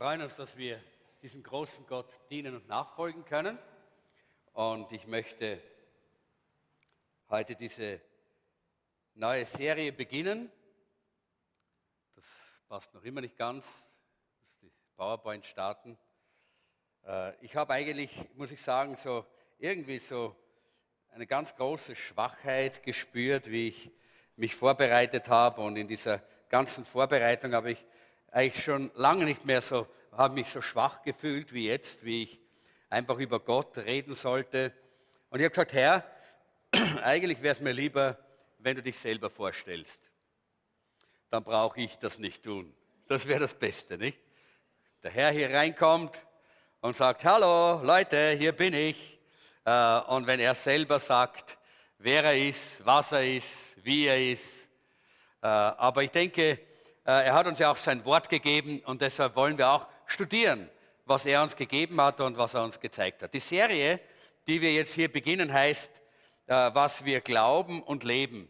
freuen uns, dass wir diesem großen Gott dienen und nachfolgen können. Und ich möchte heute diese neue Serie beginnen. Das passt noch immer nicht ganz. Muss die PowerPoint starten. Äh, ich habe eigentlich, muss ich sagen, so irgendwie so eine ganz große Schwachheit gespürt, wie ich mich vorbereitet habe. Und in dieser ganzen Vorbereitung habe ich eigentlich schon lange nicht mehr so, habe mich so schwach gefühlt wie jetzt, wie ich einfach über Gott reden sollte. Und ich habe gesagt, Herr, eigentlich wäre es mir lieber, wenn du dich selber vorstellst. Dann brauche ich das nicht tun. Das wäre das Beste, nicht? Der Herr hier reinkommt und sagt, hallo Leute, hier bin ich. Äh, und wenn er selber sagt, wer er ist, was er ist, wie er ist. Äh, aber ich denke, äh, er hat uns ja auch sein Wort gegeben und deshalb wollen wir auch studieren, was er uns gegeben hat und was er uns gezeigt hat. Die Serie, die wir jetzt hier beginnen, heißt, äh, was wir glauben und leben.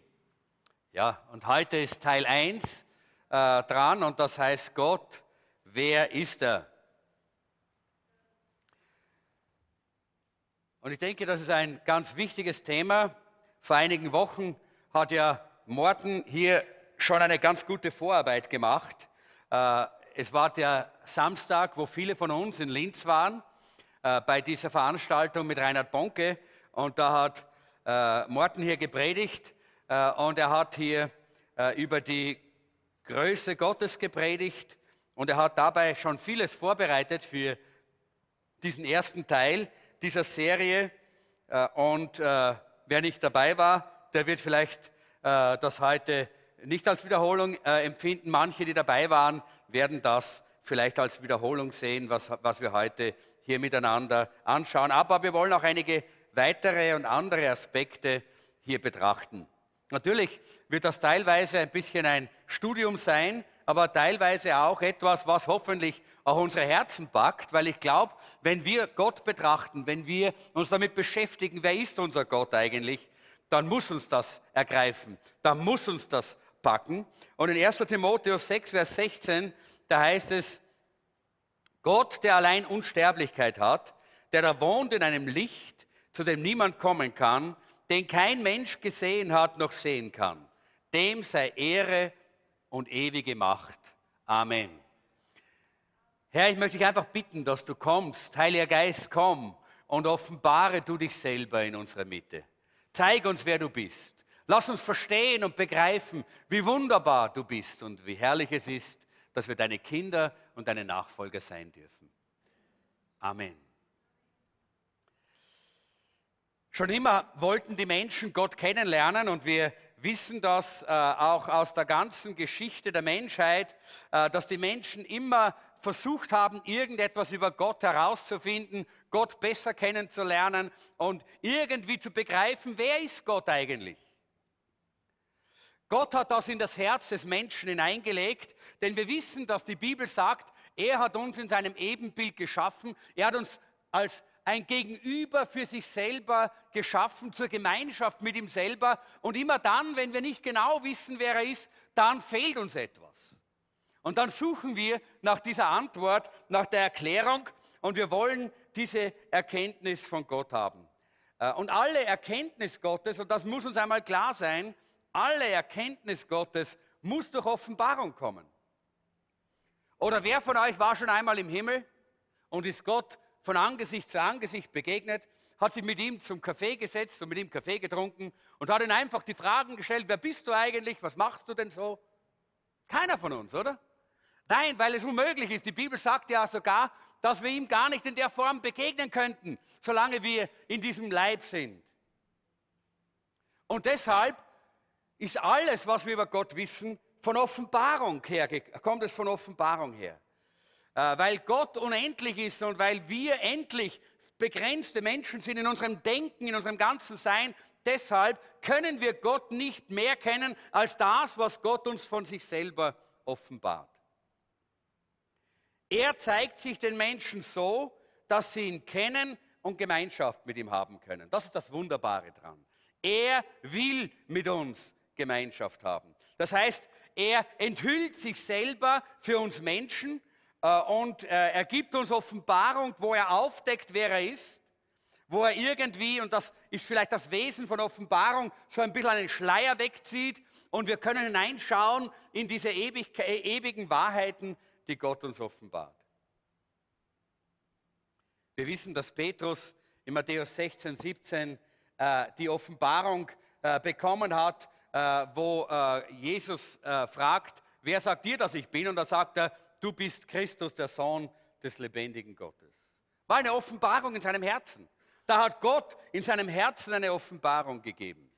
Ja, und heute ist Teil 1 äh, dran und das heißt Gott, wer ist er? Und ich denke, das ist ein ganz wichtiges Thema. Vor einigen Wochen hat ja Morten hier schon eine ganz gute Vorarbeit gemacht. Äh, es war der Samstag, wo viele von uns in Linz waren, äh, bei dieser Veranstaltung mit Reinhard Bonke. Und da hat äh, Morten hier gepredigt und er hat hier über die Größe Gottes gepredigt und er hat dabei schon vieles vorbereitet für diesen ersten Teil dieser Serie. Und wer nicht dabei war, der wird vielleicht das heute nicht als Wiederholung äh, empfinden. Manche, die dabei waren, werden das vielleicht als Wiederholung sehen, was, was wir heute hier miteinander anschauen. Aber wir wollen auch einige weitere und andere Aspekte hier betrachten. Natürlich wird das teilweise ein bisschen ein Studium sein, aber teilweise auch etwas, was hoffentlich auch unsere Herzen packt, weil ich glaube, wenn wir Gott betrachten, wenn wir uns damit beschäftigen, wer ist unser Gott eigentlich, dann muss uns das ergreifen, dann muss uns das packen. Und in 1 Timotheus 6, Vers 16, da heißt es, Gott, der allein Unsterblichkeit hat, der da wohnt in einem Licht, zu dem niemand kommen kann, den kein Mensch gesehen hat noch sehen kann, dem sei Ehre und ewige Macht. Amen. Herr, ich möchte dich einfach bitten, dass du kommst. Heiliger Geist, komm und offenbare du dich selber in unserer Mitte. Zeig uns, wer du bist. Lass uns verstehen und begreifen, wie wunderbar du bist und wie herrlich es ist, dass wir deine Kinder und deine Nachfolger sein dürfen. Amen. Schon immer wollten die Menschen Gott kennenlernen und wir wissen das äh, auch aus der ganzen Geschichte der Menschheit, äh, dass die Menschen immer versucht haben, irgendetwas über Gott herauszufinden, Gott besser kennenzulernen und irgendwie zu begreifen, wer ist Gott eigentlich? Gott hat das in das Herz des Menschen hineingelegt, denn wir wissen, dass die Bibel sagt, er hat uns in seinem Ebenbild geschaffen, er hat uns als ein Gegenüber für sich selber geschaffen, zur Gemeinschaft mit ihm selber. Und immer dann, wenn wir nicht genau wissen, wer er ist, dann fehlt uns etwas. Und dann suchen wir nach dieser Antwort, nach der Erklärung und wir wollen diese Erkenntnis von Gott haben. Äh, und alle Erkenntnis Gottes, und das muss uns einmal klar sein, alle Erkenntnis Gottes muss durch Offenbarung kommen. Oder wer von euch war schon einmal im Himmel und ist Gott von Angesicht zu Angesicht begegnet, hat sich mit ihm zum Kaffee gesetzt und mit ihm Kaffee getrunken und hat ihn einfach die Fragen gestellt, wer bist du eigentlich, was machst du denn so? Keiner von uns, oder? Nein, weil es unmöglich ist. Die Bibel sagt ja sogar, dass wir ihm gar nicht in der Form begegnen könnten, solange wir in diesem Leib sind. Und deshalb ist alles, was wir über Gott wissen, von Offenbarung her, kommt es von Offenbarung her. Äh, weil Gott unendlich ist und weil wir endlich begrenzte Menschen sind in unserem Denken, in unserem ganzen Sein, deshalb können wir Gott nicht mehr kennen als das, was Gott uns von sich selber offenbart. Er zeigt sich den Menschen so, dass sie ihn kennen und Gemeinschaft mit ihm haben können. Das ist das Wunderbare dran. Er will mit uns Gemeinschaft haben. Das heißt, er enthüllt sich selber für uns Menschen Äh, und äh, er gibt uns Offenbarung, wo er aufdeckt, wer er ist, wo er irgendwie, und das ist vielleicht das Wesen von Offenbarung, so ein bisschen einen Schleier wegzieht und wir können hineinschauen in diese ewig, ewigen Wahrheiten, die Gott uns offenbart. Wir wissen, dass Petrus in Matthäus 16, 17 äh, die Offenbarung äh, bekommen hat, äh, wo äh, Jesus äh, fragt, wer sagt dir, dass ich bin? Und da sagt er, du bist Christus, der Sohn des lebendigen Gottes. War eine Offenbarung in seinem Herzen. Da hat Gott in seinem Herzen eine Offenbarung gegeben.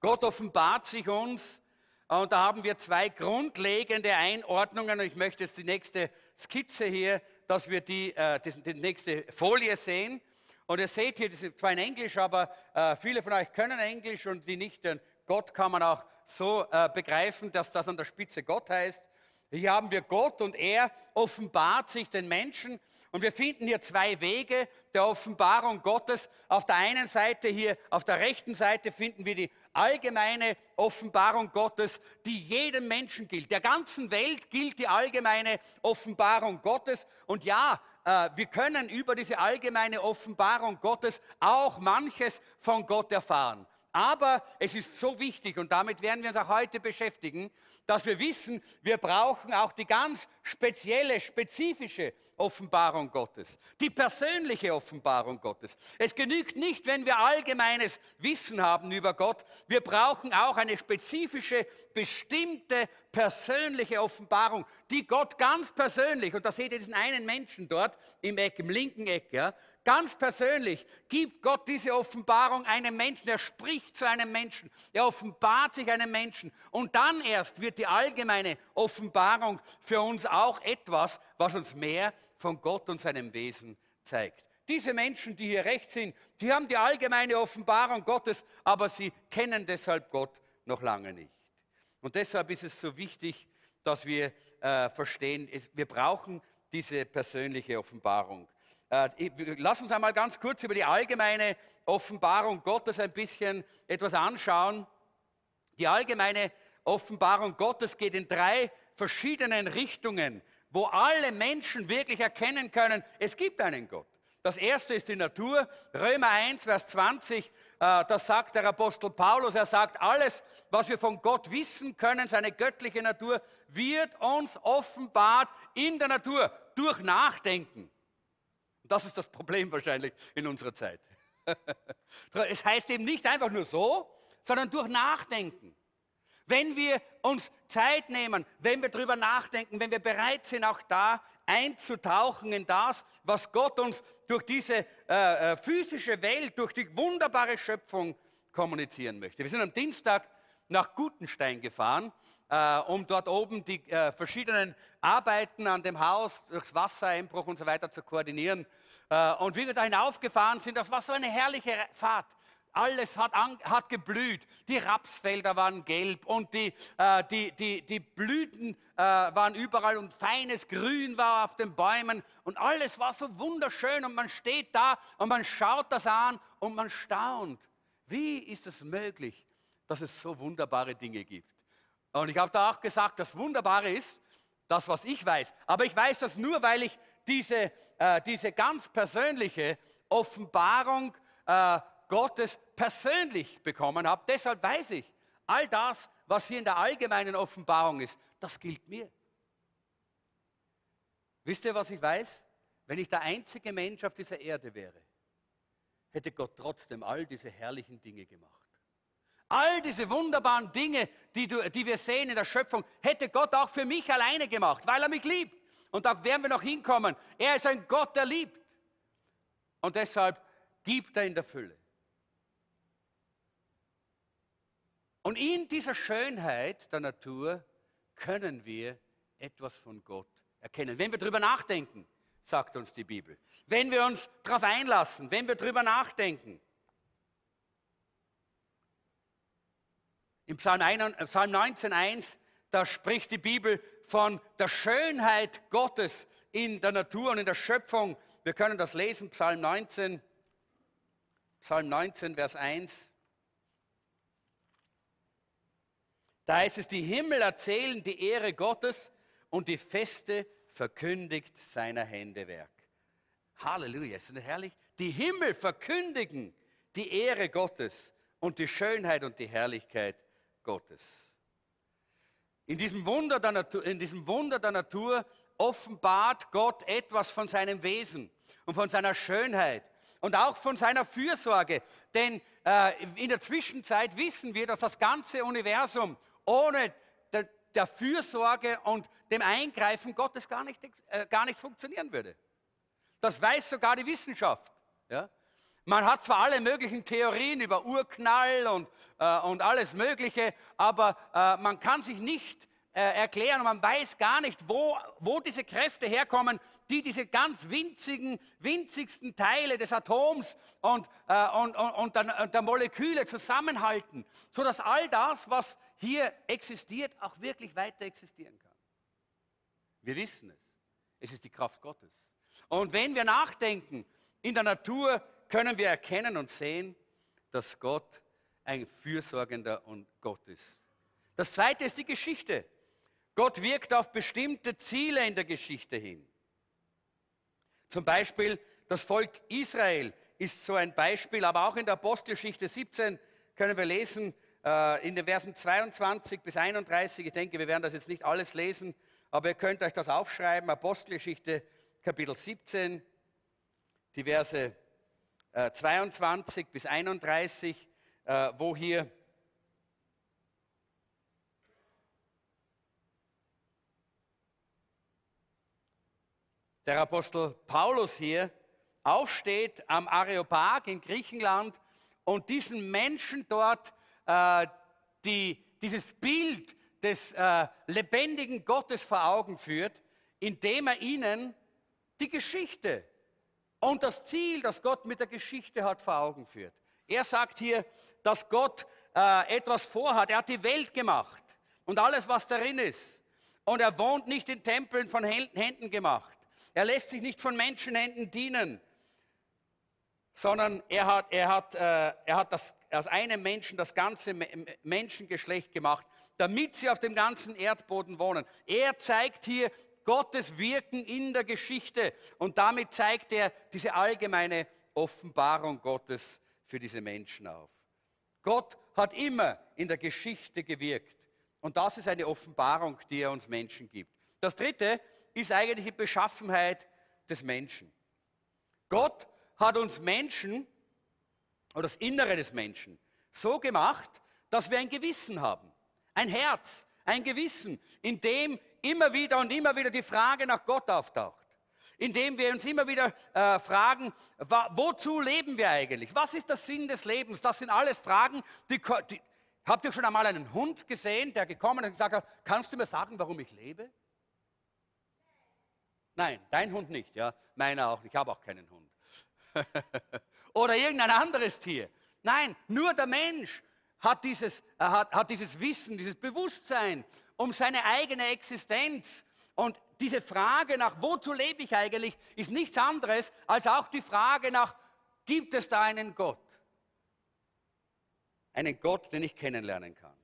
Gott offenbart sich uns und da haben wir zwei grundlegende Einordnungen ich möchte jetzt die nächste Skizze hier, dass wir die, äh, die, die nächste Folie sehen. Und ihr seht hier, das ist zwar in Englisch, aber äh, viele von euch können Englisch und die nicht. Denn Gott kann man auch so äh, begreifen, dass das an der Spitze Gott heißt. Hier haben wir Gott und er offenbart sich den Menschen. Und wir finden hier zwei Wege der Offenbarung Gottes. Auf der einen Seite hier, auf der rechten Seite finden wir die allgemeine Offenbarung Gottes, die jedem Menschen gilt. Der ganzen Welt gilt die allgemeine Offenbarung Gottes. Und ja, äh, wir können über diese allgemeine Offenbarung Gottes auch manches von Gott erfahren. Aber es ist so wichtig, und damit werden wir uns auch heute beschäftigen, dass wir wissen, wir brauchen auch die ganz spezielle, spezifische Offenbarung Gottes, die persönliche Offenbarung Gottes. Es genügt nicht, wenn wir allgemeines Wissen haben über Gott, wir brauchen auch eine spezifische, bestimmte, persönliche Offenbarung, die Gott ganz persönlich, und da seht ihr diesen einen Menschen dort im Eck, im linken Eck, ja, Ganz persönlich gibt Gott diese Offenbarung einem Menschen. Er spricht zu einem Menschen. Er offenbart sich einem Menschen. Und dann erst wird die allgemeine Offenbarung für uns auch etwas, was uns mehr von Gott und seinem Wesen zeigt. Diese Menschen, die hier rechts sind, die haben die allgemeine Offenbarung Gottes, aber sie kennen deshalb Gott noch lange nicht. Und deshalb ist es so wichtig, dass wir äh, verstehen, es, wir brauchen diese persönliche Offenbarung. Äh, lass uns einmal ganz kurz über die allgemeine Offenbarung Gottes ein bisschen etwas anschauen. Die allgemeine Offenbarung Gottes geht in drei verschiedenen Richtungen, wo alle Menschen wirklich erkennen können, es gibt einen Gott. Das erste ist die Natur. Römer 1, Vers 20, äh, das sagt der Apostel Paulus. Er sagt, alles, was wir von Gott wissen können, seine göttliche Natur, wird uns offenbart in der Natur durch Nachdenken. Das ist das Problem wahrscheinlich in unserer Zeit. es heißt eben nicht einfach nur so, sondern durch Nachdenken. Wenn wir uns Zeit nehmen, wenn wir darüber nachdenken, wenn wir bereit sind, auch da einzutauchen in das, was Gott uns durch diese äh, äh physische Welt, durch die wunderbare Schöpfung kommunizieren möchte. Wir sind am Dienstag nach Gutenstein gefahren, äh, um dort oben die äh, verschiedenen Arbeiten an dem Haus durchs Wassereinbruch und so weiter zu koordinieren. Äh, und wie wir da hinaufgefahren sind, das war so eine herrliche Fahrt. Alles hat, an, hat geblüht. Die Rapsfelder waren gelb und die, äh, die, die, die Blüten äh, waren überall und feines Grün war auf den Bäumen und alles war so wunderschön und man steht da und man schaut das an und man staunt. Wie ist es möglich, dass es so wunderbare Dinge gibt? Und ich habe da auch gesagt, das Wunderbare ist, das, was ich weiß. Aber ich weiß das nur, weil ich diese, äh, diese ganz persönliche Offenbarung äh, Gottes persönlich bekommen habe. Deshalb weiß ich, all das, was hier in der allgemeinen Offenbarung ist, das gilt mir. Wisst ihr, was ich weiß? Wenn ich der einzige Mensch auf dieser Erde wäre, hätte Gott trotzdem all diese herrlichen Dinge gemacht. All diese wunderbaren Dinge, die, du, die wir sehen in der Schöpfung, hätte Gott auch für mich alleine gemacht, weil er mich liebt. Und da werden wir noch hinkommen. Er ist ein Gott, der liebt. Und deshalb gibt er in der Fülle. Und in dieser Schönheit der Natur können wir etwas von Gott erkennen. Wenn wir darüber nachdenken, sagt uns die Bibel. Wenn wir uns darauf einlassen, wenn wir darüber nachdenken. Im Psalm, 19.1, da spricht die Bibel von der Schönheit Gottes in der Natur und in der Schöpfung. Wir können das lesen, Psalm 19, Psalm 19, Vers 1. Da heißt es, die Himmel erzählen die Ehre Gottes und die Feste verkündigt seiner Hände Werk. Halleluja, ist das nicht herrlich? Die Himmel verkündigen die Ehre Gottes und die Schönheit und die Herrlichkeit Gottes. In diesem Wunder der Natur, in diesem Wunder der Natur offenbart Gott etwas von seinem Wesen und von seiner Schönheit und auch von seiner Fürsorge. Denn äh, in der Zwischenzeit wissen wir, dass das ganze Universum ohne der, der Fürsorge und dem Eingreifen Gottes gar nicht, äh, gar nicht funktionieren würde. Das weiß sogar die Wissenschaft. Ja? Man hat zwar alle möglichen Theorien über Urknall und, äh, und alles Mögliche, aber äh, man kann sich nicht äh, erklären man weiß gar nicht, wo, wo diese Kräfte herkommen, die diese ganz winzigen, winzigsten Teile des Atoms und, äh, und, und, und der, der Moleküle zusammenhalten, sodass all das, was hier existiert, auch wirklich weiter existieren kann. Wir wissen es. Es ist die Kraft Gottes. Und wenn wir nachdenken in der Natur, können wir erkennen und sehen, dass Gott ein fürsorgender Gott ist. Das zweite ist die Geschichte. Gott wirkt auf bestimmte Ziele in der Geschichte hin. Zum Beispiel das Volk Israel ist so ein Beispiel, aber auch in der Apostelgeschichte 17 können wir lesen, äh, in den Versen 22 bis 31. Ich denke, wir werden das jetzt nicht alles lesen, aber ihr könnt euch das aufschreiben. Apostelgeschichte Kapitel 17, die Verse 22 äh, bis 31, äh, wo hier der Apostel Paulus hier aufsteht am Areopag in Griechenland und diesen Menschen dort äh, die, dieses Bild des lebendigen Gottes vor Augen führt, indem er ihnen die Geschichte und das Ziel, das Gott mit der Geschichte hat, vor Augen führt. Er sagt hier, dass Gott äh, etwas vorhat. Er hat die Welt gemacht und alles, was darin ist. Und er wohnt nicht in Tempeln von Händen gemacht. Er lässt sich nicht von Menschenhänden dienen, sondern er hat, er hat, äh, er hat das, aus einem Menschen das ganze Menschengeschlecht gemacht, damit sie auf dem ganzen Erdboden wohnen. Er zeigt hier Gottes Wirken in der Geschichte und damit zeigt er diese allgemeine Offenbarung Gottes für diese Menschen auf. Gott hat immer in der Geschichte gewirkt und das ist eine Offenbarung, die er uns Menschen gibt. Das dritte ist eigentlich die Beschaffenheit des Menschen. Gott hat uns Menschen oder das Innere des Menschen so gemacht, dass wir ein Gewissen haben, ein Herz, ein Gewissen, in dem immer wieder und immer wieder die Frage nach Gott auftaucht. Indem wir uns immer wieder äh, fragen, wozu leben wir eigentlich? Was ist der Sinn des Lebens? Das sind alles Fragen, die, die Habt ihr schon einmal einen Hund gesehen, der gekommen und gesagt hat, kannst du mir sagen, warum ich lebe? Nein, dein Hund nicht, ja, meiner auch. Ich habe auch keinen Hund. Oder irgendein anderes Tier. Nein, nur der Mensch hat dieses, hat, hat dieses Wissen, dieses Bewusstsein um seine eigene Existenz. Und diese Frage nach, wozu lebe ich eigentlich, ist nichts anderes als auch die Frage nach, gibt es da einen Gott? Einen Gott, den ich kennenlernen kann.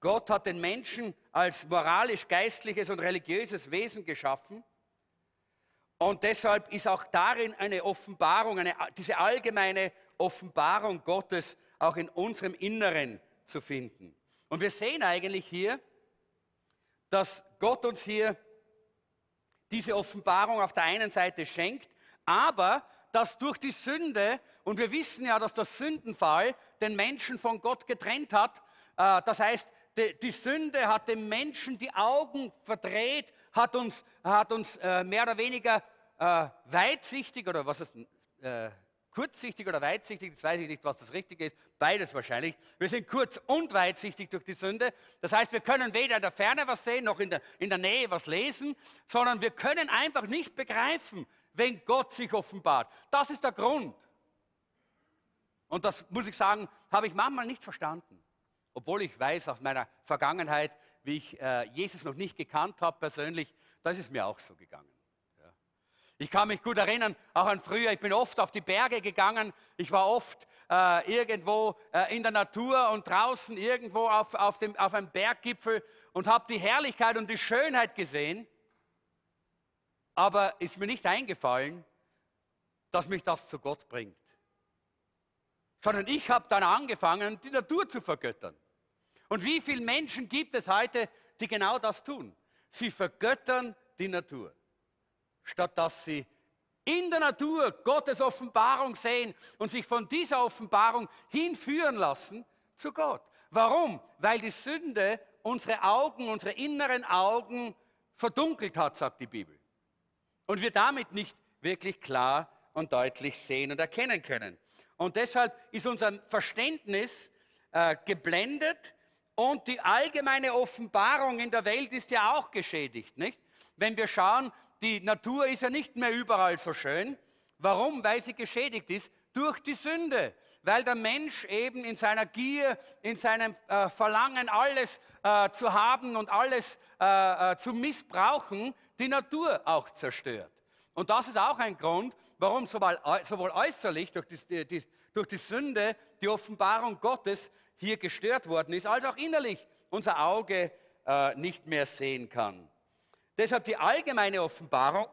Gott hat den Menschen als moralisch, geistliches und religiöses Wesen geschaffen. Und deshalb ist auch darin eine Offenbarung, eine, diese allgemeine Offenbarung Gottes auch in unserem Inneren zu finden. Und wir sehen eigentlich hier, dass Gott uns hier diese Offenbarung auf der einen Seite schenkt, aber dass durch die Sünde, und wir wissen ja, dass der Sündenfall den Menschen von Gott getrennt hat, äh, das heißt, die, Sünde hat dem Menschen die Augen verdreht, hat uns, hat uns äh, mehr oder weniger äh, weitsichtig, oder was ist, kurzsichtig oder weitsichtig, jetzt weiß ich nicht, was das Richtige ist, beides wahrscheinlich. Wir sind kurz- und weitsichtig durch die Sünde. Das heißt, wir können weder in der Ferne was sehen, noch in der, in der Nähe was lesen, sondern wir können einfach nicht begreifen, wenn Gott sich offenbart. Das ist der Grund. Und das muss ich sagen, habe ich manchmal nicht verstanden. Obwohl ich weiß aus meiner Vergangenheit, wie ich äh, Jesus noch nicht gekannt habe persönlich, da ist es mir auch so gegangen. Ich kann mich gut erinnern, auch an früher, ich bin oft auf die Berge gegangen, ich war oft äh, irgendwo äh, in der Natur und draußen irgendwo auf, auf, dem, auf einem Berggipfel und habe die Herrlichkeit und die Schönheit gesehen. Aber ist mir nicht eingefallen, dass mich das zu Gott bringt. Sondern ich habe dann angefangen, die Natur zu vergöttern. Und wie viele Menschen gibt es heute, die genau das tun? Sie vergöttern die Natur, statt dass sie in der Natur Gottes Offenbarung sehen und sich von dieser Offenbarung hinführen lassen zu Gott. Warum? Weil die Sünde unsere Augen, unsere inneren Augen verdunkelt hat, sagt die Bibel. Und wir damit nicht wirklich klar und deutlich sehen und erkennen können. Und deshalb ist unser Verständnis äh, geblendet und die allgemeine Offenbarung in der Welt ist ja auch geschädigt, nicht? Wenn wir schauen, die Natur ist ja nicht mehr überall so schön. Warum? Weil sie geschädigt ist durch die Sünde. Weil der Mensch eben in seiner Gier, in seinem äh, Verlangen, alles äh, zu haben und alles äh, äh zu missbrauchen, die Natur auch zerstört. Und das ist auch ein Grund, warum sowohl, sowohl äußerlich durch die, die, durch die Sünde die Offenbarung Gottes hier gestört worden ist, als auch innerlich unser Auge äh, nicht mehr sehen kann. Deshalb die allgemeine Offenbarung,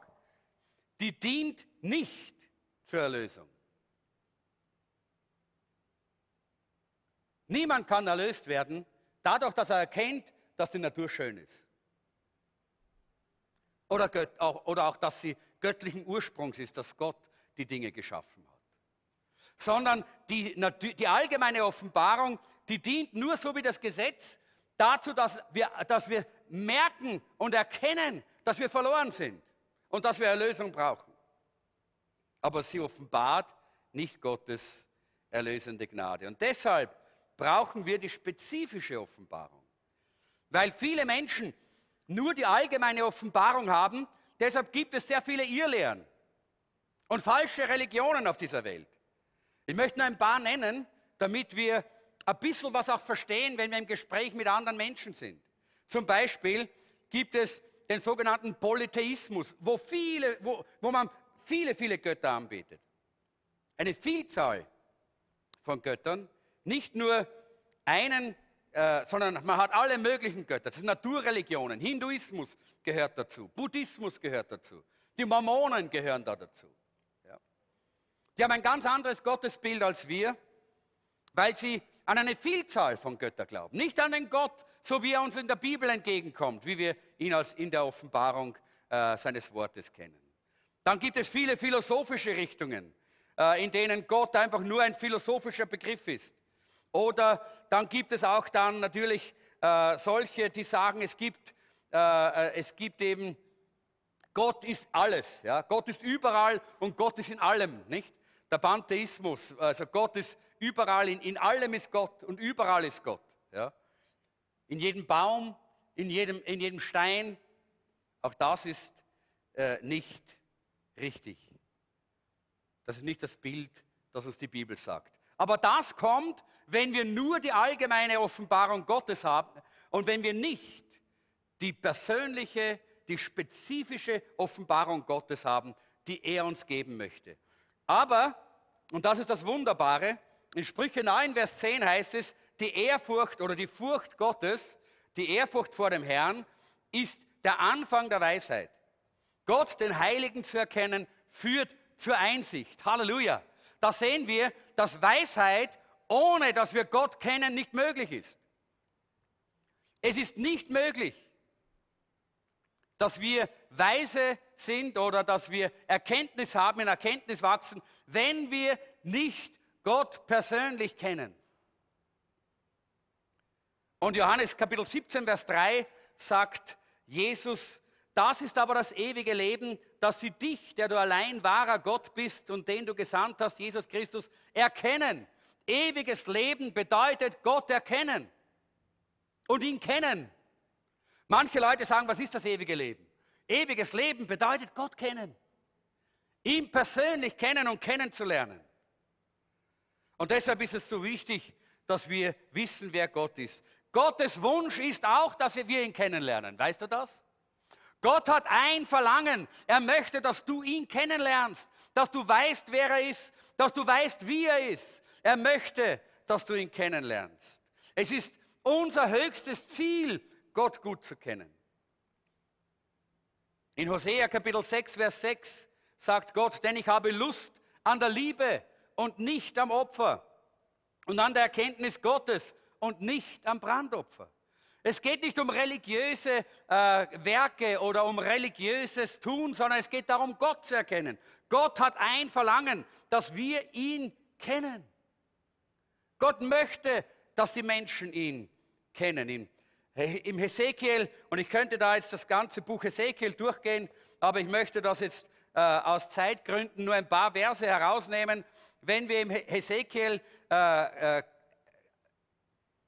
die dient nicht zur Erlösung. Niemand kann erlöst werden, dadurch, dass er erkennt, dass die Natur schön ist. Oder, auch, oder auch, dass sie göttlichen Ursprungs ist, dass Gott die Dinge geschaffen hat. Sondern die, die allgemeine Offenbarung, die dient nur so wie das Gesetz dazu, dass wir, dass wir merken und erkennen, dass wir verloren sind und dass wir Erlösung brauchen. Aber sie offenbart nicht Gottes erlösende Gnade. Und deshalb brauchen wir die spezifische Offenbarung. Weil viele Menschen nur die allgemeine Offenbarung haben, deshalb gibt es sehr viele Irrlehren und falsche Religionen auf dieser Welt. Ich möchte nur ein paar nennen, damit wir ein bisschen was auch verstehen, wenn wir im Gespräch mit anderen Menschen sind. Zum Beispiel gibt es den sogenannten Polytheismus, wo, viele, wo, wo man viele, viele Götter anbetet. Eine Vielzahl von Göttern, nicht nur einen, äh, sondern man hat alle möglichen Götter. Das sind Naturreligionen. Hinduismus gehört dazu, Buddhismus gehört dazu, die Mormonen gehören da dazu. Ja. Die haben ein ganz anderes Gottesbild als wir, weil sie an eine Vielzahl von Göttern glauben. Nicht an den Gott, so wie er uns in der Bibel entgegenkommt, wie wir ihn als in der Offenbarung äh, seines Wortes kennen. Dann gibt es viele philosophische Richtungen, äh, in denen Gott einfach nur ein philosophischer Begriff ist. Oder dann gibt es auch dann natürlich äh, solche, die sagen, es gibt, äh, äh, es gibt eben, Gott ist alles. Ja? Gott ist überall und Gott ist in allem. Nicht? Der Pantheismus, also Gott ist überall, in, in allem ist Gott und überall ist Gott. Ja? In jedem Baum, in jedem, in jedem Stein. Auch das ist äh, nicht richtig. Das ist nicht das Bild, das uns die Bibel sagt. Aber das kommt, wenn wir nur die allgemeine Offenbarung Gottes haben und wenn wir nicht die persönliche, die spezifische Offenbarung Gottes haben, die er uns geben möchte. Aber, und das ist das Wunderbare, in Sprüche 9, Vers 10 heißt es, die Ehrfurcht oder die Furcht Gottes, die Ehrfurcht vor dem Herrn, ist der Anfang der Weisheit. Gott, den Heiligen zu erkennen, führt zur Einsicht. Halleluja. Da sehen wir, dass Weisheit, ohne dass wir Gott kennen, nicht möglich ist. Es ist nicht möglich, dass wir weise sind oder dass wir Erkenntnis haben, in Erkenntnis wachsen, wenn wir nicht Gott persönlich kennen. Und Johannes Kapitel 17, Vers 3 sagt Jesus, das ist aber das ewige Leben, dass sie dich, der du allein wahrer Gott bist und den du gesandt hast, Jesus Christus, erkennen. Ewiges Leben bedeutet Gott erkennen und ihn kennen. Manche Leute sagen, was ist das ewige Leben? Ewiges Leben bedeutet Gott kennen. Ihn persönlich kennen und kennenzulernen. Und deshalb ist es so wichtig, dass wir wissen, wer Gott ist. Gottes Wunsch ist auch, dass wir ihn kennenlernen. Weißt du das? Gott hat ein Verlangen. Er möchte, dass du ihn kennenlernst, dass du weißt, wer er ist, dass du weißt, wie er ist. Er möchte, dass du ihn kennenlernst. Es ist unser höchstes Ziel, Gott gut zu kennen. In Hosea Kapitel 6, Vers 6 sagt Gott, denn ich habe Lust an der Liebe und nicht am Opfer und an der Erkenntnis Gottes und nicht am Brandopfer. Es geht nicht um religiöse äh, Werke oder um religiöses Tun, sondern es geht darum, Gott zu erkennen. Gott hat ein Verlangen, dass wir ihn kennen. Gott möchte, dass die Menschen ihn kennen. Im, Im Hesekiel, und ich könnte da jetzt das ganze Buch Hesekiel durchgehen, aber ich möchte das jetzt äh, aus Zeitgründen nur ein paar Verse herausnehmen. Wenn wir im Hesekiel äh, äh,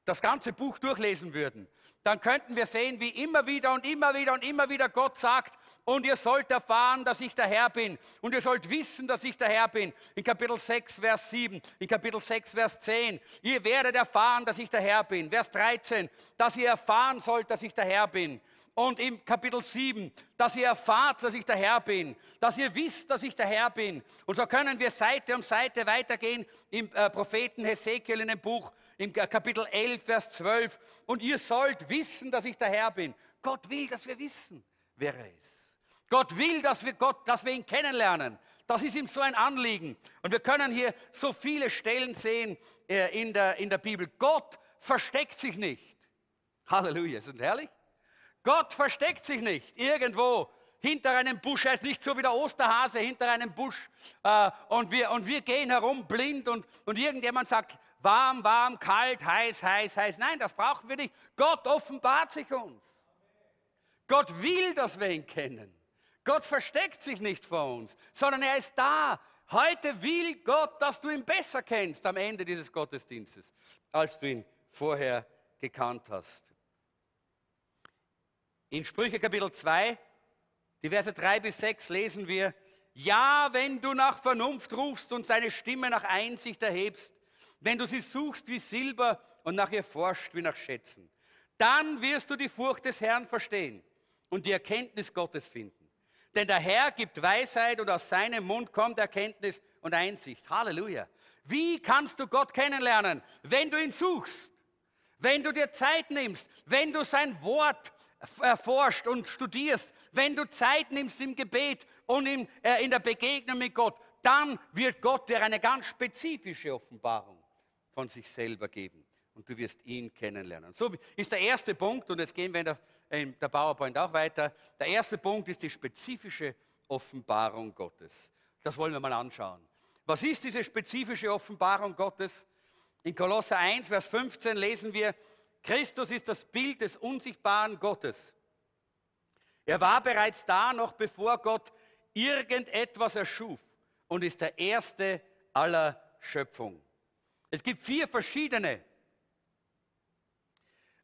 das ganze Buch durchlesen würden, dann könnten wir sehen, wie immer wieder und immer wieder und immer wieder Gott sagt, und ihr sollt erfahren, dass ich der Herr bin. Und ihr sollt wissen, dass ich der Herr bin. In Kapitel 6, Vers 7, in Kapitel 6, Vers 10. Ihr werdet erfahren, dass ich der Herr bin. Vers 13, dass ihr erfahren sollt, dass ich der Herr bin. Und im Kapitel 7, dass ihr erfahrt, dass ich der Herr bin, dass ihr wisst, dass ich der Herr bin. Und so können wir Seite um Seite weitergehen im äh, Propheten Hesekiel in dem Buch, im Kapitel 11, Vers 12. Und ihr sollt wissen, dass ich der Herr bin. Gott will, dass wir wissen, wer er ist. Gott will, dass wir, Gott, dass wir ihn kennenlernen. Das ist ihm so ein Anliegen. Und wir können hier so viele Stellen sehen äh, in, der, in der Bibel. Gott versteckt sich nicht. Halleluja, ist das herrlich? Gott versteckt sich nicht irgendwo hinter einem Busch. Er ist nicht so wie der Osterhase hinter einem Busch. Äh, und, wir, und wir gehen herum blind und, und irgendjemand sagt, warm, warm, kalt, heiß, heiß, heiß. Nein, das brauchen wir nicht. Gott offenbart sich uns. Gott will, dass wir ihn kennen. Gott versteckt sich nicht vor uns, sondern er ist da. Heute will Gott, dass du ihn besser kennst am Ende dieses Gottesdienstes, als du ihn vorher gekannt hast. In Sprüche Kapitel 2, die Verse 3 bis 6 lesen wir, ja, wenn du nach Vernunft rufst und seine Stimme nach Einsicht erhebst, wenn du sie suchst wie Silber und nach ihr forscht wie nach Schätzen, dann wirst du die Furcht des Herrn verstehen und die Erkenntnis Gottes finden. Denn der Herr gibt Weisheit und aus seinem Mund kommt Erkenntnis und Einsicht. Halleluja. Wie kannst du Gott kennenlernen? Wenn du ihn suchst, wenn du dir Zeit nimmst, wenn du sein Wort erforscht und studierst, wenn du Zeit nimmst im Gebet und in, äh, in der Begegnung mit Gott, dann wird Gott dir eine ganz spezifische Offenbarung von sich selber geben und du wirst ihn kennenlernen. So ist der erste Punkt und jetzt gehen wir in der, in der PowerPoint auch weiter. Der erste Punkt ist die spezifische Offenbarung Gottes. Das wollen wir mal anschauen. Was ist diese spezifische Offenbarung Gottes? In Kolosser 1, Vers 15 lesen wir, Christus ist das Bild des unsichtbaren Gottes. Er war bereits da, noch bevor Gott irgendetwas erschuf und ist der Erste aller Schöpfung. Es gibt vier verschiedene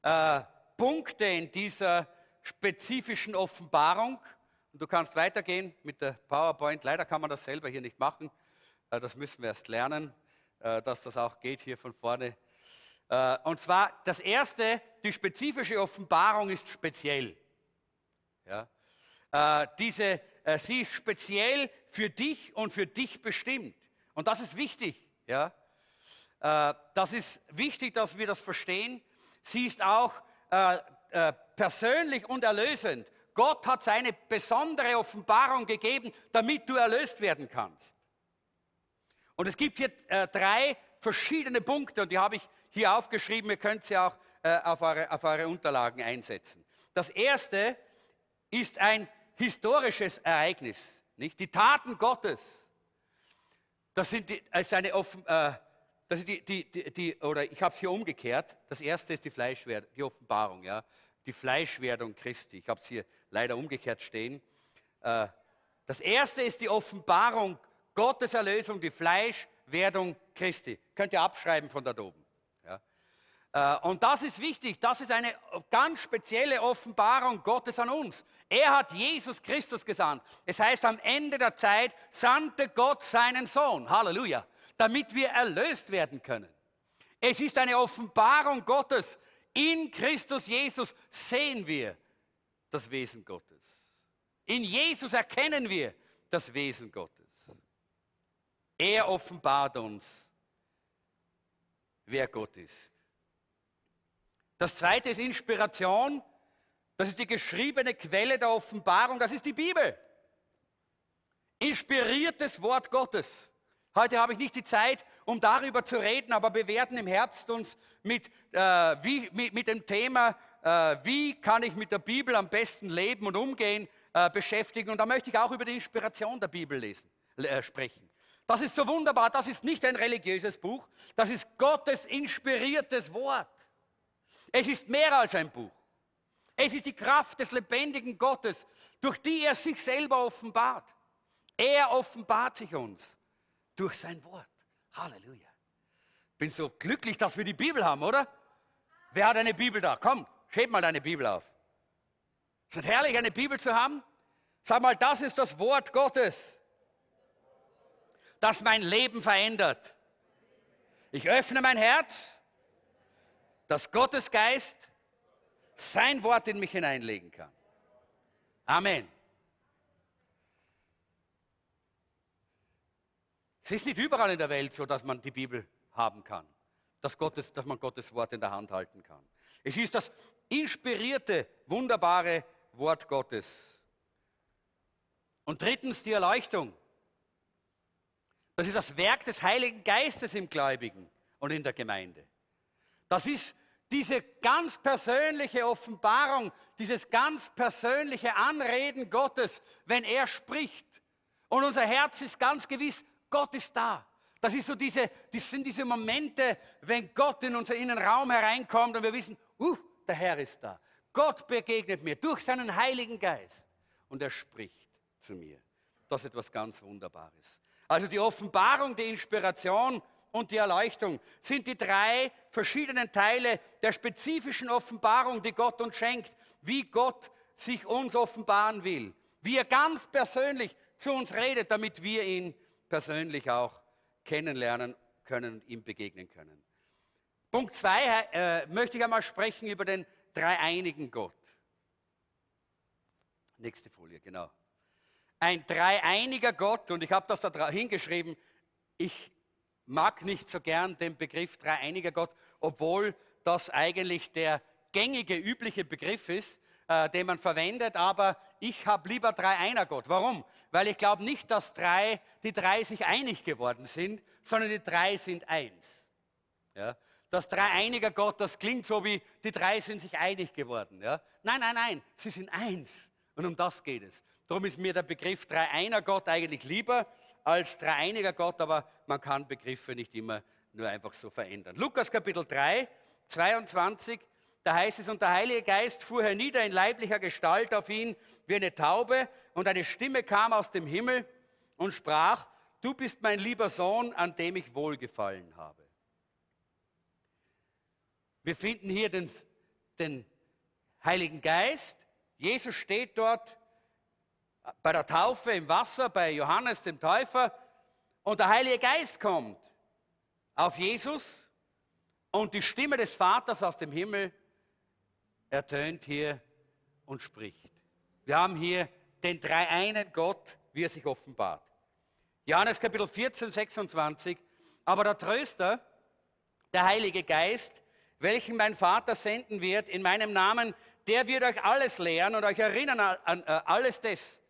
äh, Punkte in dieser spezifischen Offenbarung. Und du kannst weitergehen mit der PowerPoint. Leider kann man das selber hier nicht machen. Äh, das müssen wir erst lernen, äh, dass das auch geht hier von vorne äh, und zwar das erste, die spezifische Offenbarung ist speziell. Ja? Äh, diese, äh, sie ist speziell für dich und für dich bestimmt. Und das ist wichtig. Ja? Das ist wichtig, dass wir das verstehen. Sie ist auch persönlich und erlösend. Gott hat seine besondere Offenbarung gegeben, damit du erlöst werden kannst. Und es gibt hier drei verschiedene Punkte und die habe ich hier aufgeschrieben, ihr könnt sie auch äh, auf, eure, auf eure Unterlagen einsetzen. Das erste ist ein historisches Ereignis, nicht? Die Taten Gottes. Das sind die, ist eine offen, äh, das ist die, die, die, die, oder ich habe es hier umgekehrt. Das erste ist die Fleischwerdung, die Offenbarung, ja, die Fleischwerdung Christi. Ich habe es hier leider umgekehrt stehen. Äh, das erste ist die Offenbarung Gottes Erlösung, die Fleischwerdung Christi. Könnt ihr abschreiben von da oben. Äh, und das ist wichtig, das ist eine ganz spezielle Offenbarung Gottes an uns. Er hat Jesus Christus gesandt. Es heißt, am Ende der Zeit sandte Gott seinen Sohn, Halleluja, damit wir erlöst werden können. Es ist eine Offenbarung Gottes. In Christus Jesus sehen wir das Wesen Gottes. In Jesus erkennen wir das Wesen Gottes. Er offenbart uns wer Gott ist. Das zweite ist Inspiration. Das ist die geschriebene Quelle der Offenbarung. Das ist die Bibel. Inspiriertes Wort Gottes. Heute habe ich nicht die Zeit, um darüber zu reden, aber wir werden im Herbst uns mit, äh, wie, mit, mit dem Thema, äh, wie kann ich mit der Bibel am besten leben und umgehen, äh, beschäftigen. Und da möchte ich auch über die Inspiration der Bibel lesen, äh, sprechen. Das ist so wunderbar. Das ist nicht ein religiöses Buch. Das ist Gottes inspiriertes Wort. Es ist mehr als ein Buch. Es ist die Kraft des lebendigen Gottes, durch die er sich selber offenbart. Er offenbart sich uns durch sein Wort. Halleluja. Bin so glücklich, dass wir die Bibel haben, oder? Wer hat eine Bibel da? Komm, schäb mal deine Bibel auf. Ist es herrlich, eine Bibel zu haben? Sag mal, das ist das Wort Gottes, das mein Leben verändert. Ich öffne mein Herz, dass Gottes Geist sein Wort in mich hineinlegen kann. Amen. Es ist nicht überall in der Welt so, dass man die Bibel haben kann, dass, Gottes, dass man Gottes Wort in der Hand halten kann. Es ist das inspirierte, wunderbare Wort Gottes. Und drittens die Erleuchtung. Das ist das Werk des Heiligen Geistes im Gläubigen und in der Gemeinde. Das ist diese ganz persönliche Offenbarung, dieses ganz persönliche Anreden Gottes, wenn er spricht. Und unser Herz ist ganz gewiss, Gott ist da. Das, ist so diese, das sind diese Momente, wenn Gott in unseren Innenraum hereinkommt und wir wissen, uh, der Herr ist da. Gott begegnet mir durch seinen Heiligen Geist und er spricht zu mir. Das ist etwas ganz Wunderbares. Also die Offenbarung, die Inspiration und die Erleuchtung sind die drei verschiedenen Teile der spezifischen Offenbarung, die Gott uns schenkt, wie Gott sich uns offenbaren will, wie er ganz persönlich zu uns redet, damit wir ihn persönlich auch kennenlernen können und ihm begegnen können. Punkt zwei äh, möchte ich einmal sprechen über den dreieinigen Gott. Nächste Folie, genau. Ein dreieiniger Gott, und ich habe das da hingeschrieben, ich mag nicht so gern den Begriff dreieiniger Gott, obwohl das eigentlich der gängige, übliche Begriff ist, äh, den man verwendet, aber ich habe lieber Dreieiner Gott. Warum? Weil ich glaube nicht, dass drei, die drei sich einig geworden sind, sondern die drei sind eins. Ja? Das dreieiniger Gott, das klingt so wie, die drei sind sich einig geworden. Ja? Nein, nein, nein, sie sind eins. Und um das geht es. Darum ist mir der Begriff Dreieiner Gott eigentlich lieber als dreieiniger Gott, aber man kann Begriffe nicht immer nur einfach so verändern. Lukas Kapitel 3, 22, da heißt es, und der Heilige Geist fuhr hernieder in leiblicher Gestalt auf ihn wie eine Taube, und eine Stimme kam aus dem Himmel und sprach, du bist mein lieber Sohn, an dem ich wohlgefallen habe. Wir finden hier den, den Heiligen Geist. Jesus steht dort bei der Taufe im Wasser, bei Johannes dem Täufer, und der Heilige Geist kommt auf Jesus und die Stimme des Vaters aus dem Himmel ertönt hier und spricht. Wir haben hier den dreieinen Gott, wie er sich offenbart. Johannes Kapitel 14, 26. Aber der Tröster, der Heilige Geist, welchen mein Vater senden wird in meinem Namen, der wird euch alles lehren und euch erinnern an, äh, alles das,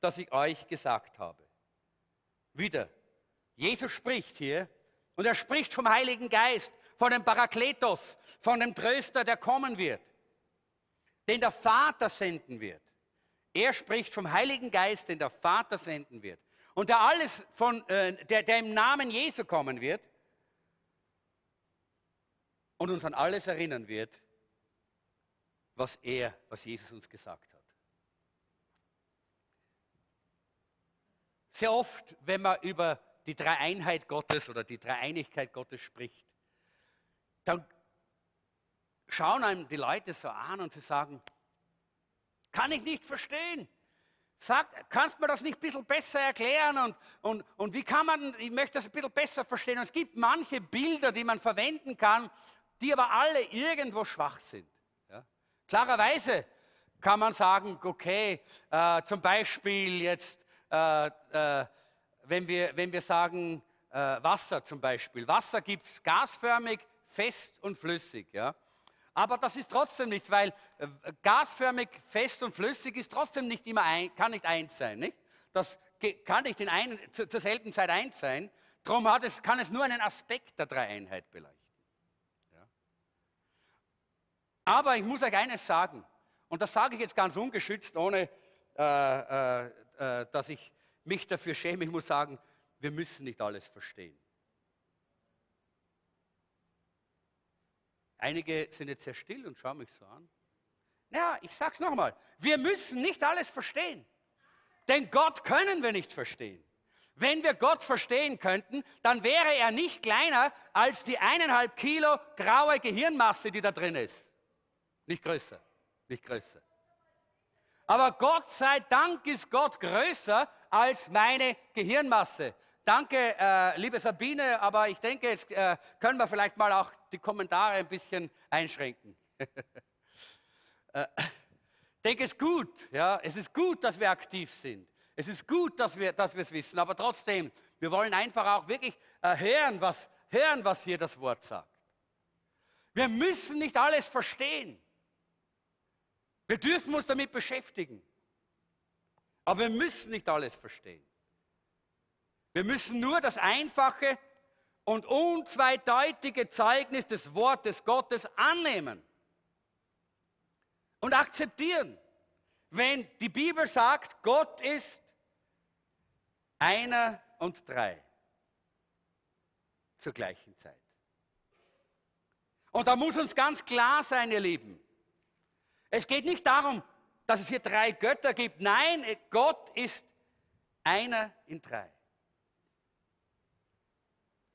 das ich euch gesagt habe. Wieder, Jesus spricht hier und er spricht vom Heiligen Geist, von dem Parakletos, von dem Tröster, der kommen wird, den der Vater senden wird. Er spricht vom Heiligen Geist, den der Vater senden wird. Und der alles von, äh, der, der im Namen Jesu kommen wird und uns an alles erinnern wird, was er, was Jesus uns gesagt hat. Sehr oft, wenn man über die Dreieinheit Gottes oder die Dreieinigkeit Gottes spricht, dann schauen einem die Leute so an und sie sagen, kann ich nicht verstehen. Sag, kannst du mir das nicht ein bisschen besser erklären und, und, und wie kann man, ich möchte das ein bisschen besser verstehen. Und es gibt manche Bilder, die man verwenden kann, die aber alle irgendwo schwach sind. Ja? Klarerweise kann man sagen, okay, äh, zum Beispiel jetzt, äh, äh, wenn, wir, wenn wir sagen, äh, Wasser zum Beispiel. Wasser gibt es gasförmig, fest und flüssig. Ja? Aber das ist trotzdem nicht, weil äh, gasförmig, fest und flüssig ist trotzdem nicht immer ein, kann nicht eins sein. Nicht? Das kann nicht in einen, zu, zur selben Zeit eins sein. Darum hat es, kann es nur einen Aspekt der Dreieinheit beleuchten. Ja? Aber ich muss euch eines sagen, und das sage ich jetzt ganz ungeschützt, ohne äh, äh, äh dass ich mich dafür schäme. Ich muss sagen, wir müssen nicht alles verstehen. Einige sind jetzt sehr still und schauen mich so an. Ja, ich sage es nochmal. Wir müssen nicht alles verstehen. Denn Gott können wir nicht verstehen. Wenn wir Gott verstehen könnten, dann wäre er nicht kleiner als die eineinhalb Kilo graue Gehirnmasse, die da drin ist. Nicht größer, nicht größer. Aber Gott sei Dank ist Gott größer als meine Gehirnmasse. Danke, äh, liebe Sabine, aber ich denke, jetzt äh, können wir vielleicht mal auch die Kommentare ein bisschen einschränken. äh, ich denke, es ist gut, ja, es ist gut, dass wir aktiv sind. Es ist gut, dass wir, es wissen, aber trotzdem, wir wollen einfach auch wirklich äh, hören, was, hören, was hier das Wort sagt. Wir müssen nicht alles verstehen. Wir dürfen uns damit beschäftigen. Aber wir müssen nicht alles verstehen. Wir müssen nur das einfache und unzweideutige Zeugnis des Wortes Gottes annehmen und akzeptieren. Wenn die Bibel sagt, Gott ist einer und drei zur gleichen Zeit. Und da muss uns ganz klar sein, ihr Lieben. Es geht nicht darum, dass es hier drei Götter gibt. Nein, Gott ist einer in drei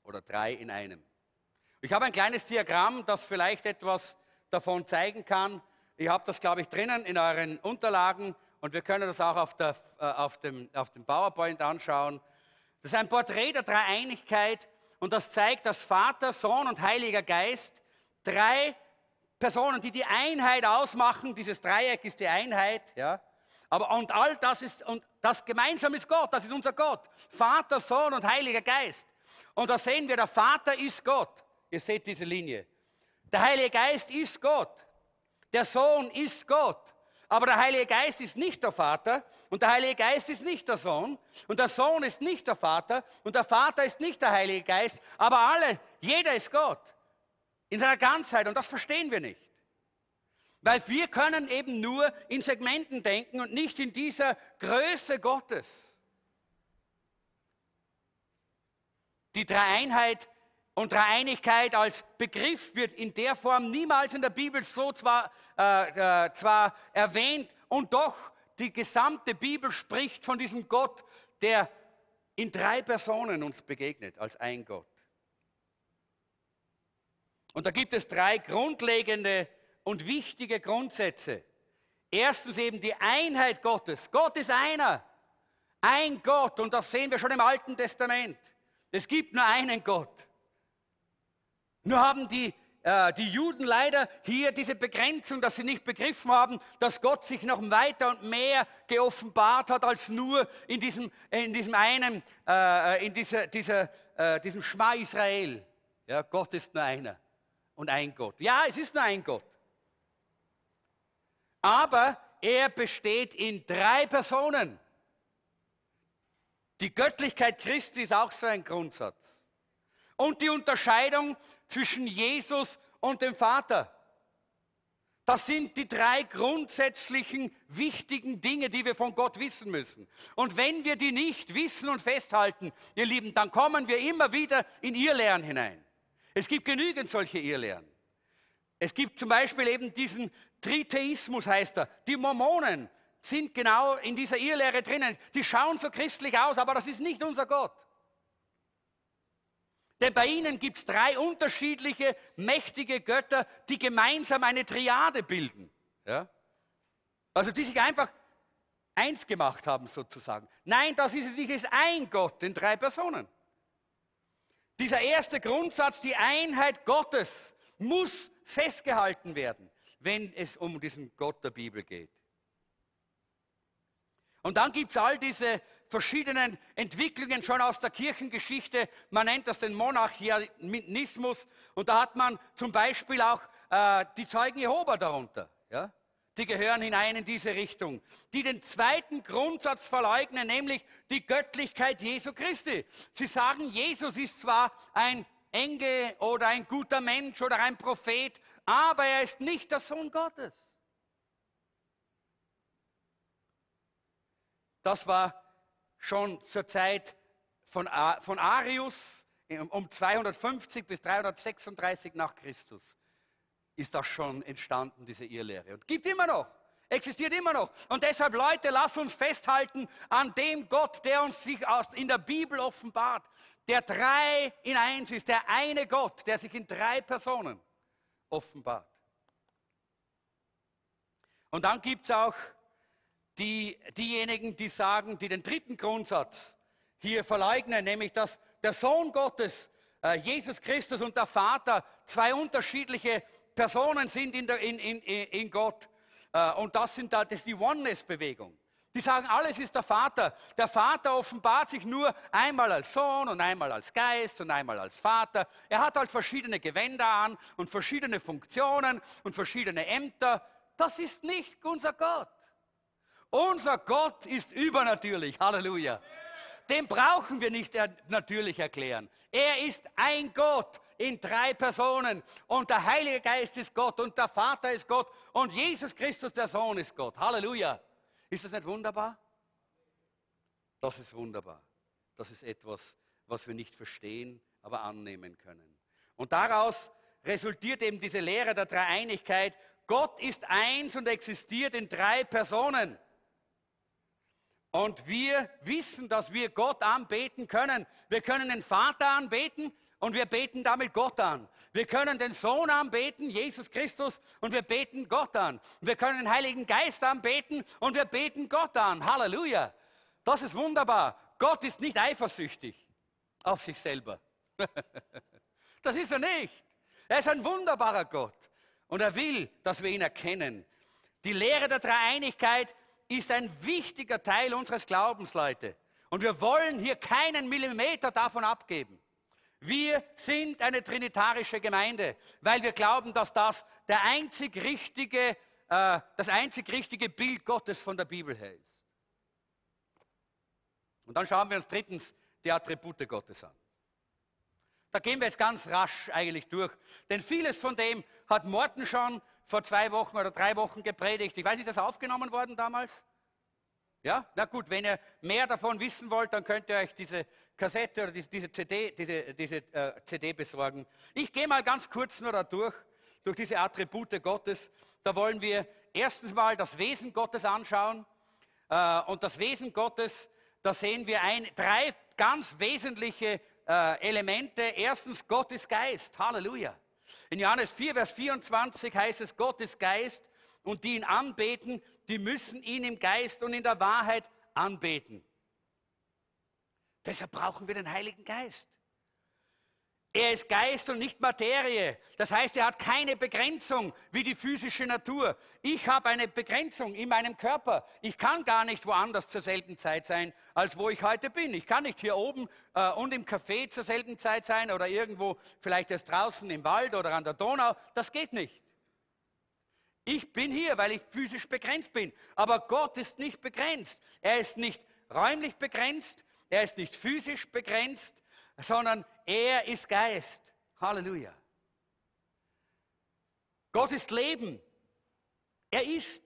oder drei in einem. Ich habe ein kleines Diagramm, das vielleicht etwas davon zeigen kann. Ich habe das, glaube ich, drinnen in euren Unterlagen und wir können das auch auf, der, äh, auf, dem, auf dem PowerPoint anschauen. Das ist ein Porträt der Dreieinigkeit und das zeigt, dass Vater, Sohn und Heiliger Geist drei Personen, die die Einheit ausmachen, dieses Dreieck ist die Einheit, ja. Aber und all das ist und das gemeinsam ist Gott, das ist unser Gott. Vater, Sohn und Heiliger Geist. Und da sehen wir, der Vater ist Gott. Ihr seht diese Linie. Der Heilige Geist ist Gott. Der Sohn ist Gott. Aber der Heilige Geist ist nicht der Vater und der Heilige Geist ist nicht der Sohn und der Sohn ist nicht der Vater und der Vater ist nicht der Heilige Geist. Aber alle, jeder ist Gott in seiner Ganzheit und das verstehen wir nicht. Weil wir können eben nur in Segmenten denken und nicht in dieser Größe Gottes. Die Dreieinheit und Dreieinigkeit als Begriff wird in der Form niemals in der Bibel so zwar, äh, äh, zwar erwähnt und doch die gesamte Bibel spricht von diesem Gott, der in drei Personen uns begegnet als ein Gott. Und da gibt es drei grundlegende und wichtige Grundsätze. Erstens eben die Einheit Gottes. Gott ist einer. Ein Gott. Und das sehen wir schon im Alten Testament. Es gibt nur einen Gott. Nur haben die, äh, die Juden leider hier diese Begrenzung, dass sie nicht begriffen haben, dass Gott sich noch weiter und mehr geoffenbart hat als nur in diesem, in diesem einen, äh, in dieser, dieser, äh, diesem Schma Israel. Ja, Gott ist nur einer und ein Gott. Ja, es ist nur ein Gott. Aber er besteht in drei Personen. Die Göttlichkeit Christi ist auch so ein Grundsatz. Und die Unterscheidung zwischen Jesus und dem Vater. Das sind die drei grundsätzlichen wichtigen Dinge, die wir von Gott wissen müssen. Und wenn wir die nicht wissen und festhalten, ihr Lieben, dann kommen wir immer wieder in Irrlehren hinein. Es gibt genügend solche Irrlehren. Es gibt zum Beispiel eben diesen Tritheismus, heißt er. Die Mormonen, sind genau in dieser Irrlehre drinnen. Die schauen so christlich aus, aber das ist nicht unser Gott. Denn bei ihnen gibt es drei unterschiedliche, mächtige Götter, die gemeinsam eine Triade bilden. Ja? Also die sich einfach eins gemacht haben sozusagen. Nein, das ist es ist ein Gott in drei Personen. Dieser erste Grundsatz, die Einheit Gottes, muss festgehalten werden, wenn es um diesen Gott der Bibel geht. Und dann gibt es all diese verschiedenen Entwicklungen schon aus der Kirchengeschichte. Man nennt das den Monarchianismus. Und da hat man zum Beispiel auch äh, die Zeugen Jehova darunter. Ja? Die gehören hinein in diese Richtung. Die den zweiten Grundsatz verleugnen, nämlich die Göttlichkeit Jesu Christi. Sie sagen, Jesus ist zwar ein Engel oder ein guter Mensch oder ein Prophet, aber er ist nicht der Sohn Gottes. Das war schon zur Zeit von, von Arius um 250 bis 336 nach Christus ist das schon entstanden, diese Irrlehre. Und gibt immer noch, existiert immer noch. Und deshalb, Leute, lasst uns festhalten an dem Gott, der uns sich in der Bibel offenbart, der drei in eins ist, der eine Gott, der sich in drei Personen offenbart. Und dann gibt es auch die, diejenigen, die sagen, die den dritten Grundsatz hier verleugnen, nämlich dass der Sohn Gottes, äh, Jesus Christus und der Vater zwei unterschiedliche Personen sind in, der, in, in, in Gott. Äh, und das, sind da, das ist die Oneness-Bewegung. Die sagen, alles ist der Vater. Der Vater offenbart sich nur einmal als Sohn und einmal als Geist und einmal als Vater. Er hat halt verschiedene Gewänder an und verschiedene Funktionen und verschiedene Ämter. Das ist nicht unser Gott. Unser Gott ist übernatürlich. Halleluja. Den brauchen wir nicht natürlich erklären. Er ist ein Gott in drei Personen und der Heilige Geist ist Gott und der Vater ist Gott und Jesus Christus, der Sohn, ist Gott. Halleluja. Ist das nicht wunderbar? Das ist wunderbar. Das ist etwas, was wir nicht verstehen, aber annehmen können. Und daraus resultiert eben diese Lehre der Dreieinigkeit. Gott ist eins und existiert in drei Personen. Und wir wissen, dass wir Gott anbeten können. Wir können den Vater anbeten und wir beten damit Gott an. Wir können den Sohn anbeten, Jesus Christus, und wir beten Gott an. Wir können den Heiligen Geist anbeten und wir beten Gott an. Halleluja. Das ist wunderbar. Gott ist nicht eifersüchtig auf sich selber. das ist er nicht. Er ist ein wunderbarer Gott. Und er will, dass wir ihn erkennen. Die Lehre der Dreieinigkeit ist ein wichtiger Teil unseres Glaubens, Leute. Und wir wollen hier keinen Millimeter davon abgeben. Wir sind eine trinitarische Gemeinde, weil wir glauben, dass das der einzig richtige, äh, das einzig richtige Bild Gottes von der Bibel her ist. Und dann schauen wir uns drittens die Attribute Gottes an. Da gehen wir jetzt ganz rasch eigentlich durch, denn vieles von dem hat Morten schon vor zwei Wochen oder drei Wochen gepredigt. Ich weiß nicht, ist das aufgenommen worden damals? Ja, na gut, wenn ihr mehr davon wissen wollt, dann könnt ihr euch diese Kassette oder diese, diese CD, diese, diese äh, CD besorgen. Ich gehe mal ganz kurz nur da durch, durch diese Attribute Gottes. Da wollen wir erstens mal das Wesen Gottes anschauen. Äh, und das Wesen Gottes, da sehen wir ein, drei ganz wesentliche äh, Elemente. Erstens, Gott ist Geist. Halleluja. In Johannes 4, Vers 24 heißt es, Gott ist Geist und die ihn anbeten, die müssen ihn im Geist und in der Wahrheit anbeten. Deshalb brauchen wir den Heiligen Geist. Er ist Geist und nicht Materie. Das heißt, er hat keine Begrenzung wie die physische Natur. Ich habe eine Begrenzung in meinem Körper. Ich kann gar nicht woanders zur selben Zeit sein, als wo ich heute bin. Ich kann nicht hier oben äh, und im Café zur selben Zeit sein oder irgendwo vielleicht erst draußen im Wald oder an der Donau. Das geht nicht. Ich bin hier, weil ich physisch begrenzt bin. Aber Gott ist nicht begrenzt. Er ist nicht räumlich begrenzt. Er ist nicht physisch begrenzt sondern er ist Geist. Halleluja. Gott ist Leben. Er ist.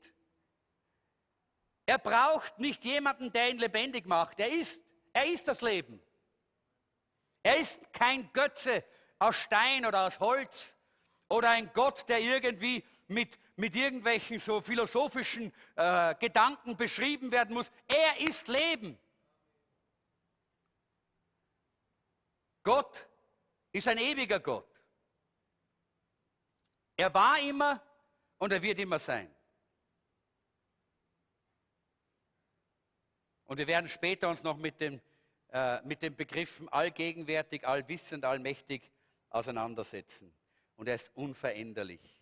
Er braucht nicht jemanden, der ihn lebendig macht. Er ist. Er ist das Leben. Er ist kein Götze aus Stein oder aus Holz oder ein Gott, der irgendwie mit, mit irgendwelchen so philosophischen äh, Gedanken beschrieben werden muss. Er ist Leben. Gott ist ein ewiger Gott. Er war immer und er wird immer sein. Und wir werden später uns noch mit, dem, äh, mit den Begriffen allgegenwärtig, allwissend, allmächtig auseinandersetzen. Und er ist unveränderlich.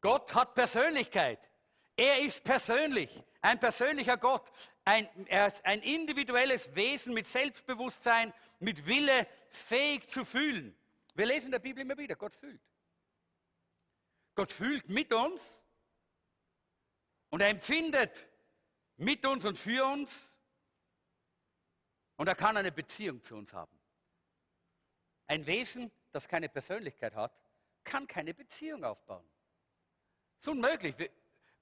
Gott hat Persönlichkeit. Er ist persönlich. Ein persönlicher Gott, ein, ein individuelles Wesen mit Selbstbewusstsein, mit Wille, fähig zu fühlen. Wir lesen in der Bibel immer wieder, Gott fühlt. Gott fühlt mit uns und er empfindet mit uns und für uns und er kann eine Beziehung zu uns haben. Ein Wesen, das keine Persönlichkeit hat, kann keine Beziehung aufbauen. Das ist unmöglich.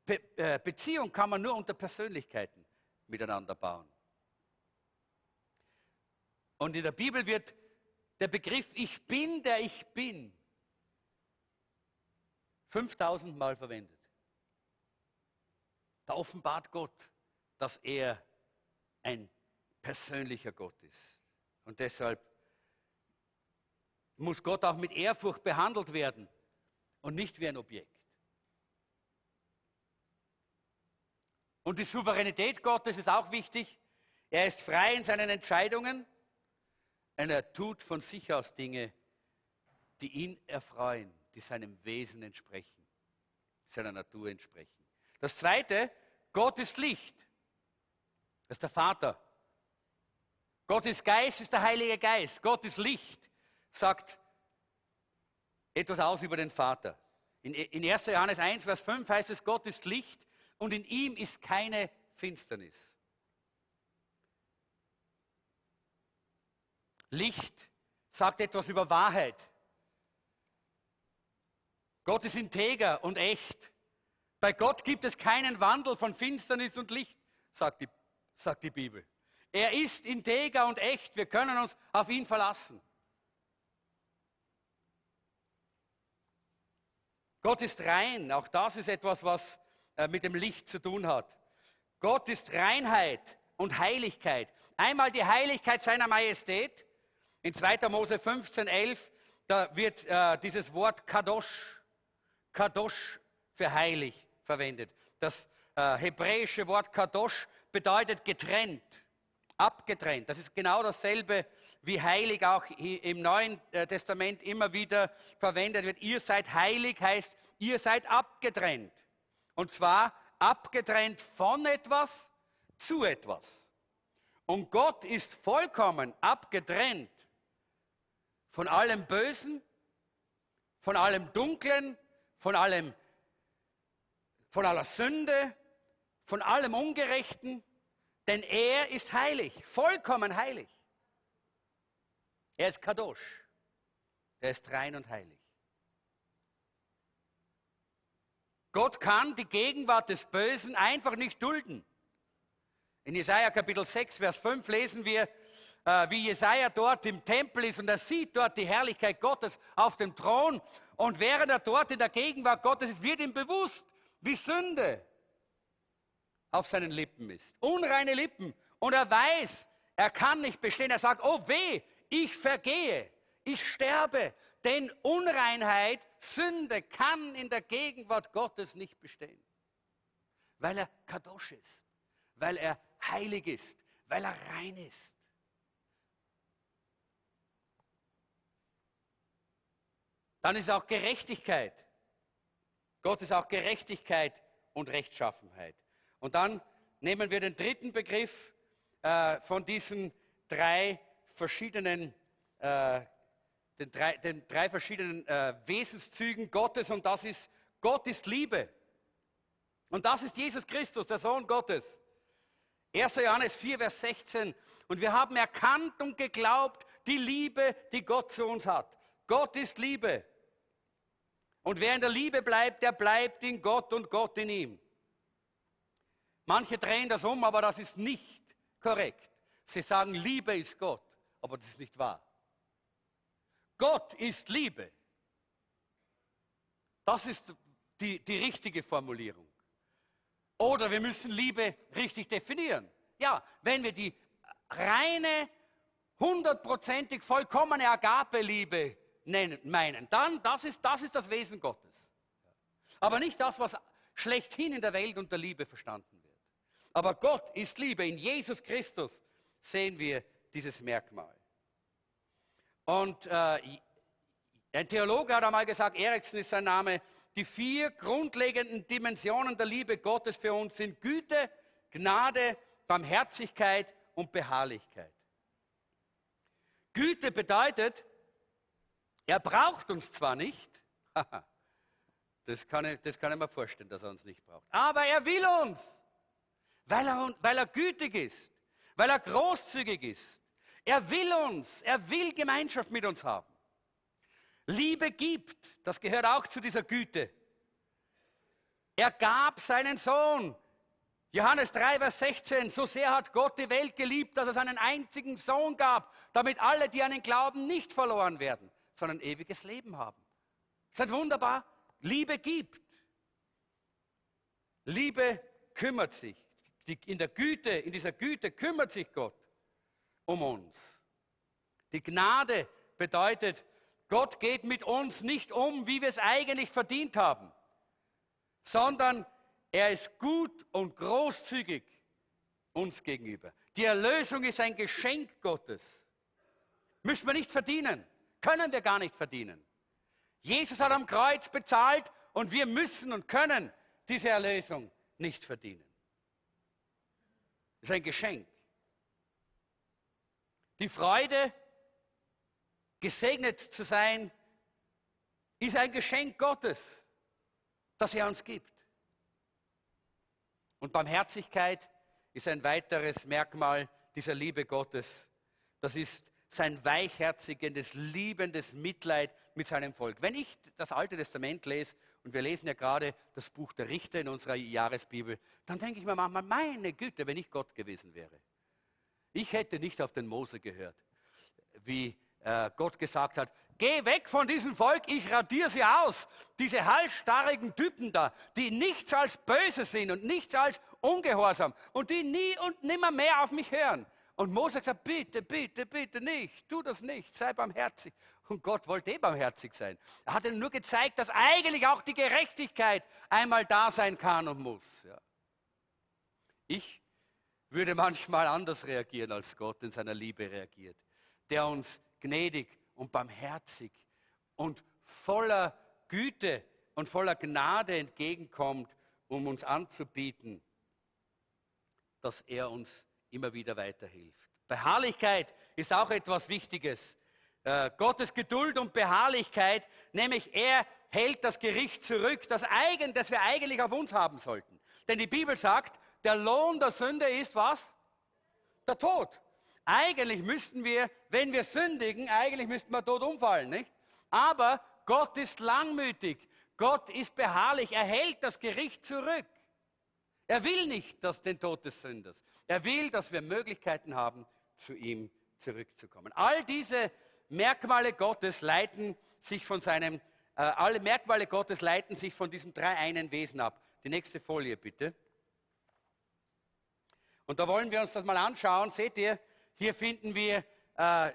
Äh, Beziehung kann man nur unter Persönlichkeiten miteinander bauen. Und in der Bibel wird der Begriff Ich bin, der ich bin, 5000 Mal verwendet. Da offenbart Gott, dass er ein persönlicher Gott ist. Und deshalb muss Gott auch mit Ehrfurcht behandelt werden und nicht wie ein Objekt. Und die Souveränität Gottes ist auch wichtig. Er ist frei in seinen Entscheidungen und er tut von sich aus Dinge, die ihn erfreuen, die seinem Wesen entsprechen, seiner Natur entsprechen. Das Zweite, Gott ist Licht. Das ist der Vater. Gott ist Geist, ist der Heilige Geist. Gott ist Licht, sagt etwas aus über den Vater. In, in 1. Johannes 1, Vers 5 heißt es, Gott ist Licht und in ihm ist keine Finsternis. Licht sagt etwas über Wahrheit. Gott ist integer und echt. Bei Gott gibt es keinen Wandel von Finsternis und Licht, sagt die, sagt die Bibel. Er ist integer und echt. Wir können uns auf ihn verlassen. Gott ist rein. Auch das ist etwas, was äh, mit dem Licht zu tun hat. Gott ist Reinheit und Heiligkeit. Einmal die Heiligkeit seiner Majestät. In 2. Mose 15, 11, da wird äh, dieses Wort Kadosh, Kadosh für heilig verwendet. Das äh, hebräische Wort Kadosh bedeutet getrennt, abgetrennt. Das ist genau dasselbe, wie heilig auch im Neuen äh, Testament immer wieder verwendet wird. Ihr seid heilig heißt, ihr seid abgetrennt. Und zwar abgetrennt von etwas zu etwas. Und Gott ist vollkommen abgetrennt von allem Bösen, von allem Dunklen, von allem, von aller Sünde, von allem Ungerechten, denn er ist heilig, vollkommen heilig. Er ist Kadosh. Er ist rein und heilig. Gott kann die Gegenwart des Bösen einfach nicht dulden. In Jesaja Kapitel 6, Vers 5 lesen wir, äh, wie Jesaja dort im Tempel ist und er sieht dort die Herrlichkeit Gottes auf dem Thron. Und während er dort in der Gegenwart Gottes ist, wird ihm bewusst, wie Sünde auf seinen Lippen ist. Unreine Lippen. Und er weiß, er kann nicht bestehen. Er sagt, oh weh, ich vergehe, ich sterbe. Denn Unreinheit, Sünde kann in der Gegenwart Gottes nicht bestehen. Weil er Kadosh ist, weil er heilig ist, weil er rein ist. Dann ist auch Gerechtigkeit. Gott ist auch Gerechtigkeit und Rechtschaffenheit. Und dann nehmen wir den dritten Begriff äh, von diesen drei verschiedenen äh, den drei, den drei verschiedenen äh, Wesenszügen Gottes und das ist, Gott ist Liebe. Und das ist Jesus Christus, der Sohn Gottes. 1. Johannes 4, Vers 16. Und wir haben erkannt und geglaubt die Liebe, die Gott zu uns hat. Gott ist Liebe. Und wer in der Liebe bleibt, der bleibt in Gott und Gott in ihm. Manche drehen das um, aber das ist nicht korrekt. Sie sagen, Liebe ist Gott, aber das ist nicht wahr. Gott ist Liebe. Das ist die, die richtige Formulierung. Oder wir müssen Liebe richtig definieren. Ja, wenn wir die reine, hundertprozentig vollkommene Agape-Liebe meinen, dann das ist, das ist das Wesen Gottes. Aber nicht das, was schlechthin in der Welt unter Liebe verstanden wird. Aber Gott ist Liebe. In Jesus Christus sehen wir dieses Merkmal. Und äh, ein Theologe hat einmal gesagt, Erikson ist sein Name, die vier grundlegenden Dimensionen der Liebe Gottes für uns sind Güte, Gnade, Barmherzigkeit und Beharrlichkeit. Güte bedeutet, er braucht uns zwar nicht, das kann, ich, das kann ich mir vorstellen, dass er uns nicht braucht, aber er will uns, weil er, weil er gütig ist, weil er großzügig ist. Er will uns, er will Gemeinschaft mit uns haben. Liebe gibt, das gehört auch zu dieser Güte. Er gab seinen Sohn. Johannes 3, Vers 16, so sehr hat Gott die Welt geliebt, dass er seinen einzigen Sohn gab, damit alle, die an ihn glauben, nicht verloren werden, sondern ewiges Leben haben. Ist das wunderbar? Liebe gibt. Liebe kümmert sich. In der Güte, in dieser Güte kümmert sich Gott um uns. Die Gnade bedeutet, Gott geht mit uns nicht um, wie wir es eigentlich verdient haben sondern er ist gut und großzügig uns gegenüber. Die Erlösung ist ein Geschenk Gottes. Müssen wir nicht verdienen, können wir gar nicht verdienen. Jesus hat am Kreuz bezahlt und wir müssen und können diese Erlösung nicht verdienen. Es ist ein Geschenk. Die Freude, gesegnet zu sein, ist ein Geschenk Gottes das er uns gibt. Und Barmherzigkeit ist ein weiteres Merkmal dieser Liebe Gottes. Das ist sein weichherziges, liebendes Mitleid mit seinem Volk. Wenn ich das Alte Testament lese, und wir lesen ja gerade das Buch der Richter in unserer Jahresbibel, dann denke ich mir manchmal, meine Güte, wenn ich Gott gewesen wäre. Ich hätte nicht auf den Mose gehört, wie äh, Gott gesagt hat, geh weg von diesem Volk, ich radiere sie aus. Diese halsstarrigen Typen da, die nichts als böse sind und nichts als ungehorsam und die nie und nimmer mehr auf mich hören. Und Mose hat gesagt, bitte, bitte, bitte nicht, tu das nicht, sei barmherzig. Und Gott wollte eh barmherzig sein. Er hat ihnen nur gezeigt, dass eigentlich auch die Gerechtigkeit einmal da sein kann und muss. Ja. Ich würde manchmal anders reagieren, als Gott in seiner Liebe reagiert, der uns gnädig und barmherzig und voller Güte und voller Gnade entgegenkommt, um uns anzubieten, dass er uns immer wieder weiterhilft. Beharrlichkeit ist auch etwas Wichtiges. Äh, Gottes Geduld und Beharrlichkeit, nämlich er hält das Gericht zurück, das, eigen, das wir eigentlich auf uns haben sollten. Denn die Bibel sagt, der Lohn der Sünde ist was? Der Tod. Eigentlich müssten wir, wenn wir sündigen, eigentlich müssten wir tot umfallen, nicht? Aber Gott ist langmütig. Gott ist beharrlich. Er hält das Gericht zurück. Er will nicht dass den Tod des Sünders. Er will, dass wir Möglichkeiten haben, zu ihm zurückzukommen. All diese Merkmale Gottes leiten sich von seinem, äh, alle Merkmale Gottes leiten sich von diesem dreieinen Wesen ab. Die nächste Folie bitte. Und da wollen wir uns das mal anschauen. Seht ihr, hier finden wir äh,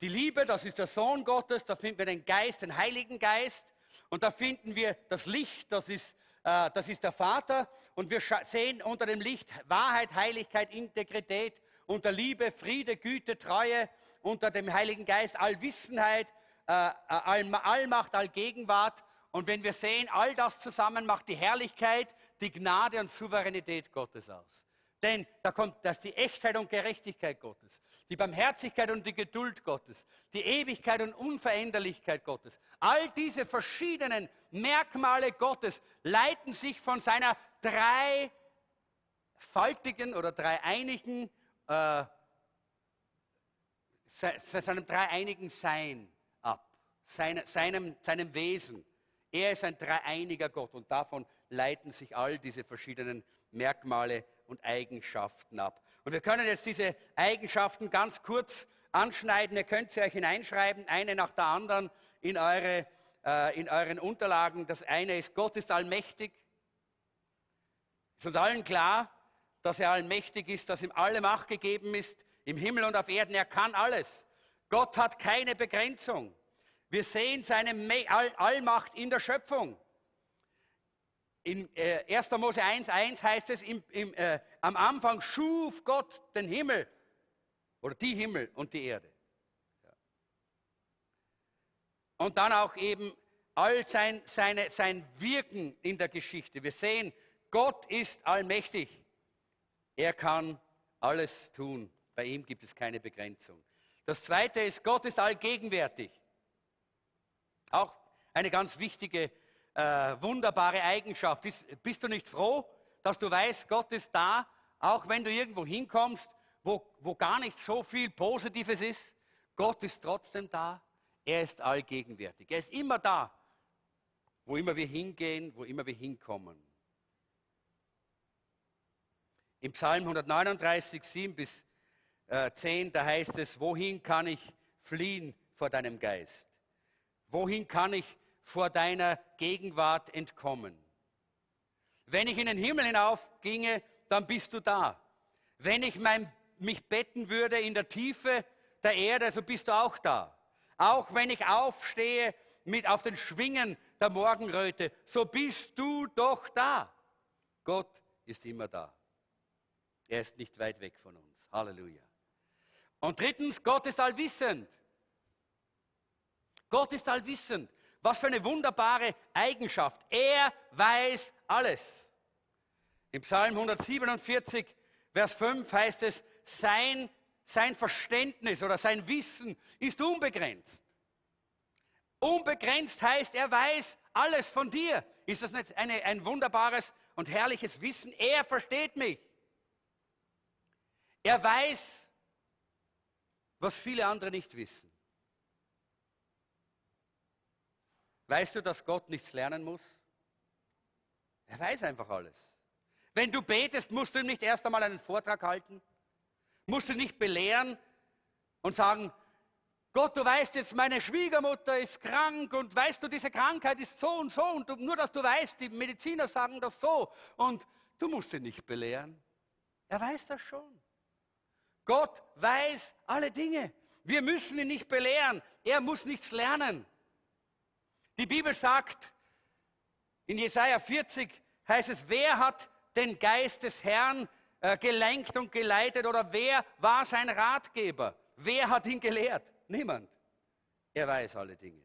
die Liebe, das ist der Sohn Gottes, da finden wir den Geist, den Heiligen Geist und da finden wir das Licht, das ist, äh, das ist der Vater und wir sehen unter dem Licht Wahrheit, Heiligkeit, Integrität, unter Liebe, Friede, Güte, Treue, unter dem Heiligen Geist Allwissenheit, äh, Allmacht, Allgegenwart und wenn wir sehen, all das zusammen macht die Herrlichkeit, die Gnade und Souveränität Gottes aus. Denn da kommt das die Echtheit und Gerechtigkeit Gottes, die Barmherzigkeit und die Geduld Gottes, die Ewigkeit und Unveränderlichkeit Gottes. All diese verschiedenen Merkmale Gottes leiten sich von seiner dreifaltigen oder dreieinigen, äh, seinem dreieinigen Sein ab, seine, seinem, seinem Wesen. Er ist ein dreieiniger Gott und davon leiten sich all diese verschiedenen Merkmale und Eigenschaften ab. Und wir können jetzt diese Eigenschaften ganz kurz anschneiden. Ihr könnt sie euch hineinschreiben, eine nach der anderen in, eure, äh, in euren Unterlagen. Das eine ist, Gott ist allmächtig. Ist uns allen klar, dass er allmächtig ist, dass ihm alle Macht gegeben ist, im Himmel und auf Erden. Er kann alles. Gott hat keine Begrenzung. Wir sehen seine Allmacht in der Schöpfung. In äh, 1. Mose 1,1 heißt es, im, im, äh, am Anfang schuf Gott den Himmel oder die Himmel und die Erde. Ja. Und dann auch eben all sein, seine, sein Wirken in der Geschichte. Wir sehen, Gott ist allmächtig. Er kann alles tun. Bei ihm gibt es keine Begrenzung. Das zweite ist, Gott ist allgegenwärtig. Auch eine ganz wichtige, äh, wunderbare Eigenschaft. Ist, bist du nicht froh, dass du weißt, Gott ist da, auch wenn du irgendwo hinkommst, wo, wo gar nicht so viel Positives ist? Gott ist trotzdem da. Er ist allgegenwärtig. Er ist immer da, wo immer wir hingehen, wo immer wir hinkommen. Im Psalm 139, 7 bis äh, 10, da heißt es, wohin kann ich fliehen vor deinem Geist? Wohin kann ich vor deiner Gegenwart entkommen? Wenn ich in den Himmel hinaufginge, dann bist du da. Wenn ich mein, mich betten würde in der Tiefe der Erde, so bist du auch da. Auch wenn ich aufstehe mit auf den Schwingen der Morgenröte, so bist du doch da. Gott ist immer da. Er ist nicht weit weg von uns. Halleluja. Und drittens, Gott ist allwissend. Gott ist allwissend. Was für eine wunderbare Eigenschaft. Er weiß alles. Im Psalm 147, Vers 5 heißt es, sein, sein Verständnis oder sein Wissen ist unbegrenzt. Unbegrenzt heißt, er weiß alles von dir. Ist das nicht eine, ein wunderbares und herrliches Wissen? Er versteht mich. Er weiß, was viele andere nicht wissen. Weißt du, dass Gott nichts lernen muss? Er weiß einfach alles. Wenn du betest, musst du ihm nicht erst einmal einen Vortrag halten, musst du nicht belehren und sagen, Gott, du weißt jetzt, meine Schwiegermutter ist krank und weißt du, diese Krankheit ist so und so und nur, dass du weißt, die Mediziner sagen das so und du musst ihn nicht belehren. Er weiß das schon. Gott weiß alle Dinge. Wir müssen ihn nicht belehren. Er muss nichts lernen. Die Bibel sagt, in Jesaja 40 heißt es, wer hat den Geist des Herrn äh, gelenkt und geleitet oder wer war sein Ratgeber? Wer hat ihn gelehrt? Niemand. Er weiß alle Dinge.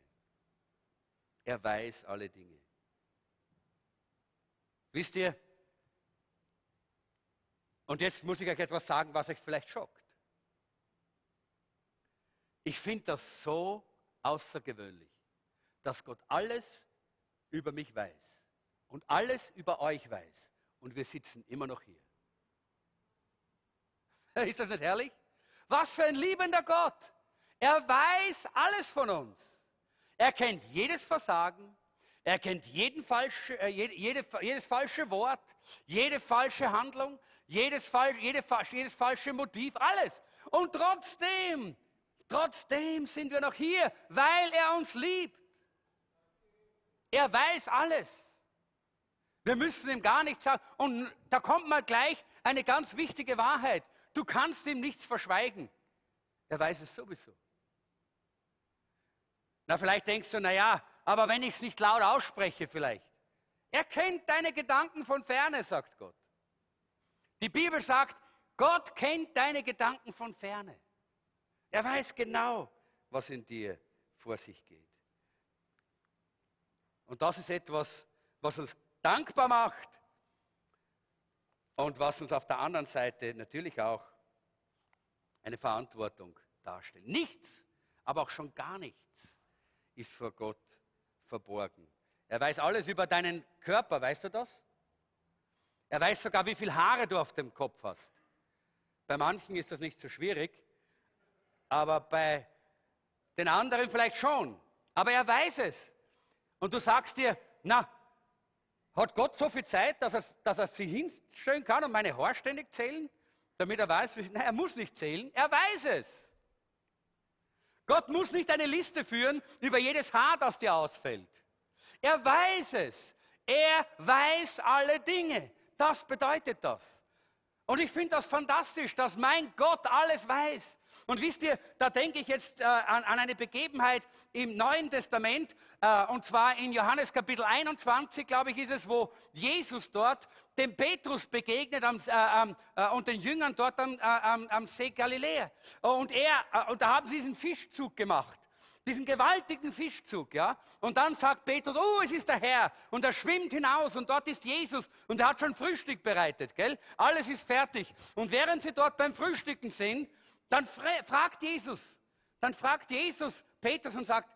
Er weiß alle Dinge. Wisst ihr, und jetzt muss ich euch etwas sagen, was euch vielleicht schockt. Ich finde das so außergewöhnlich, dass Gott alles über mich weiß und alles über euch weiß und wir sitzen immer noch hier. Ist das nicht herrlich? Was für ein liebender Gott. Er weiß alles von uns. Er kennt jedes Versagen, er kennt jeden falsche, äh, jede, jede, jedes falsche Wort, jede falsche Handlung, jedes, jede, jedes falsche Motiv, alles. Und trotzdem, trotzdem sind wir noch hier, weil er uns liebt. Er weiß alles. Wir müssen ihm gar nichts sagen. Und da kommt mal gleich eine ganz wichtige Wahrheit. Du kannst ihm nichts verschweigen. Er weiß es sowieso. Na, vielleicht denkst du, naja, aber wenn ich es nicht laut ausspreche, vielleicht. Er kennt deine Gedanken von ferne, sagt Gott. Die Bibel sagt, Gott kennt deine Gedanken von ferne. Er weiß genau, was in dir vor sich geht. Und das ist etwas, was uns dankbar macht und was uns auf der anderen Seite natürlich auch eine Verantwortung darstellt. Nichts, aber auch schon gar nichts ist vor Gott verborgen. Er weiß alles über deinen Körper, weißt du das? Er weiß sogar, wie viele Haare du auf dem Kopf hast. Bei manchen ist das nicht so schwierig, aber bei den anderen vielleicht schon. Aber er weiß es. Und du sagst dir, na, hat Gott so viel Zeit, dass er, dass er sich hinstellen kann und meine Haare ständig zählen, damit er weiß, wie, nein, er muss nicht zählen, er weiß es. Gott muss nicht eine Liste führen über jedes Haar, das dir ausfällt. Er weiß es. Er weiß alle Dinge. Das bedeutet das. Und ich finde das fantastisch, dass mein Gott alles weiß. Und wisst ihr, da denke ich jetzt äh, an, an, eine Begebenheit im Neuen Testament, äh, und zwar in Johannes Kapitel 21, glaube ich, ist es, wo Jesus dort dem Petrus begegnet am, äh, äh und den Jüngern dort am, äh, am, am See Galiläa. Und, er, äh, und da haben sie diesen Fischzug gemacht. diesen gewaltigen Fischzug, ja. Und dann sagt Petrus, oh, es ist der Herr. Und er schwimmt hinaus und dort ist Jesus und er hat schon Frühstück bereitet, gell? Alles ist fertig. Und während sie dort beim Frühstücken sind, dann fragt Jesus, dann fragt Jesus Petrus und sagt,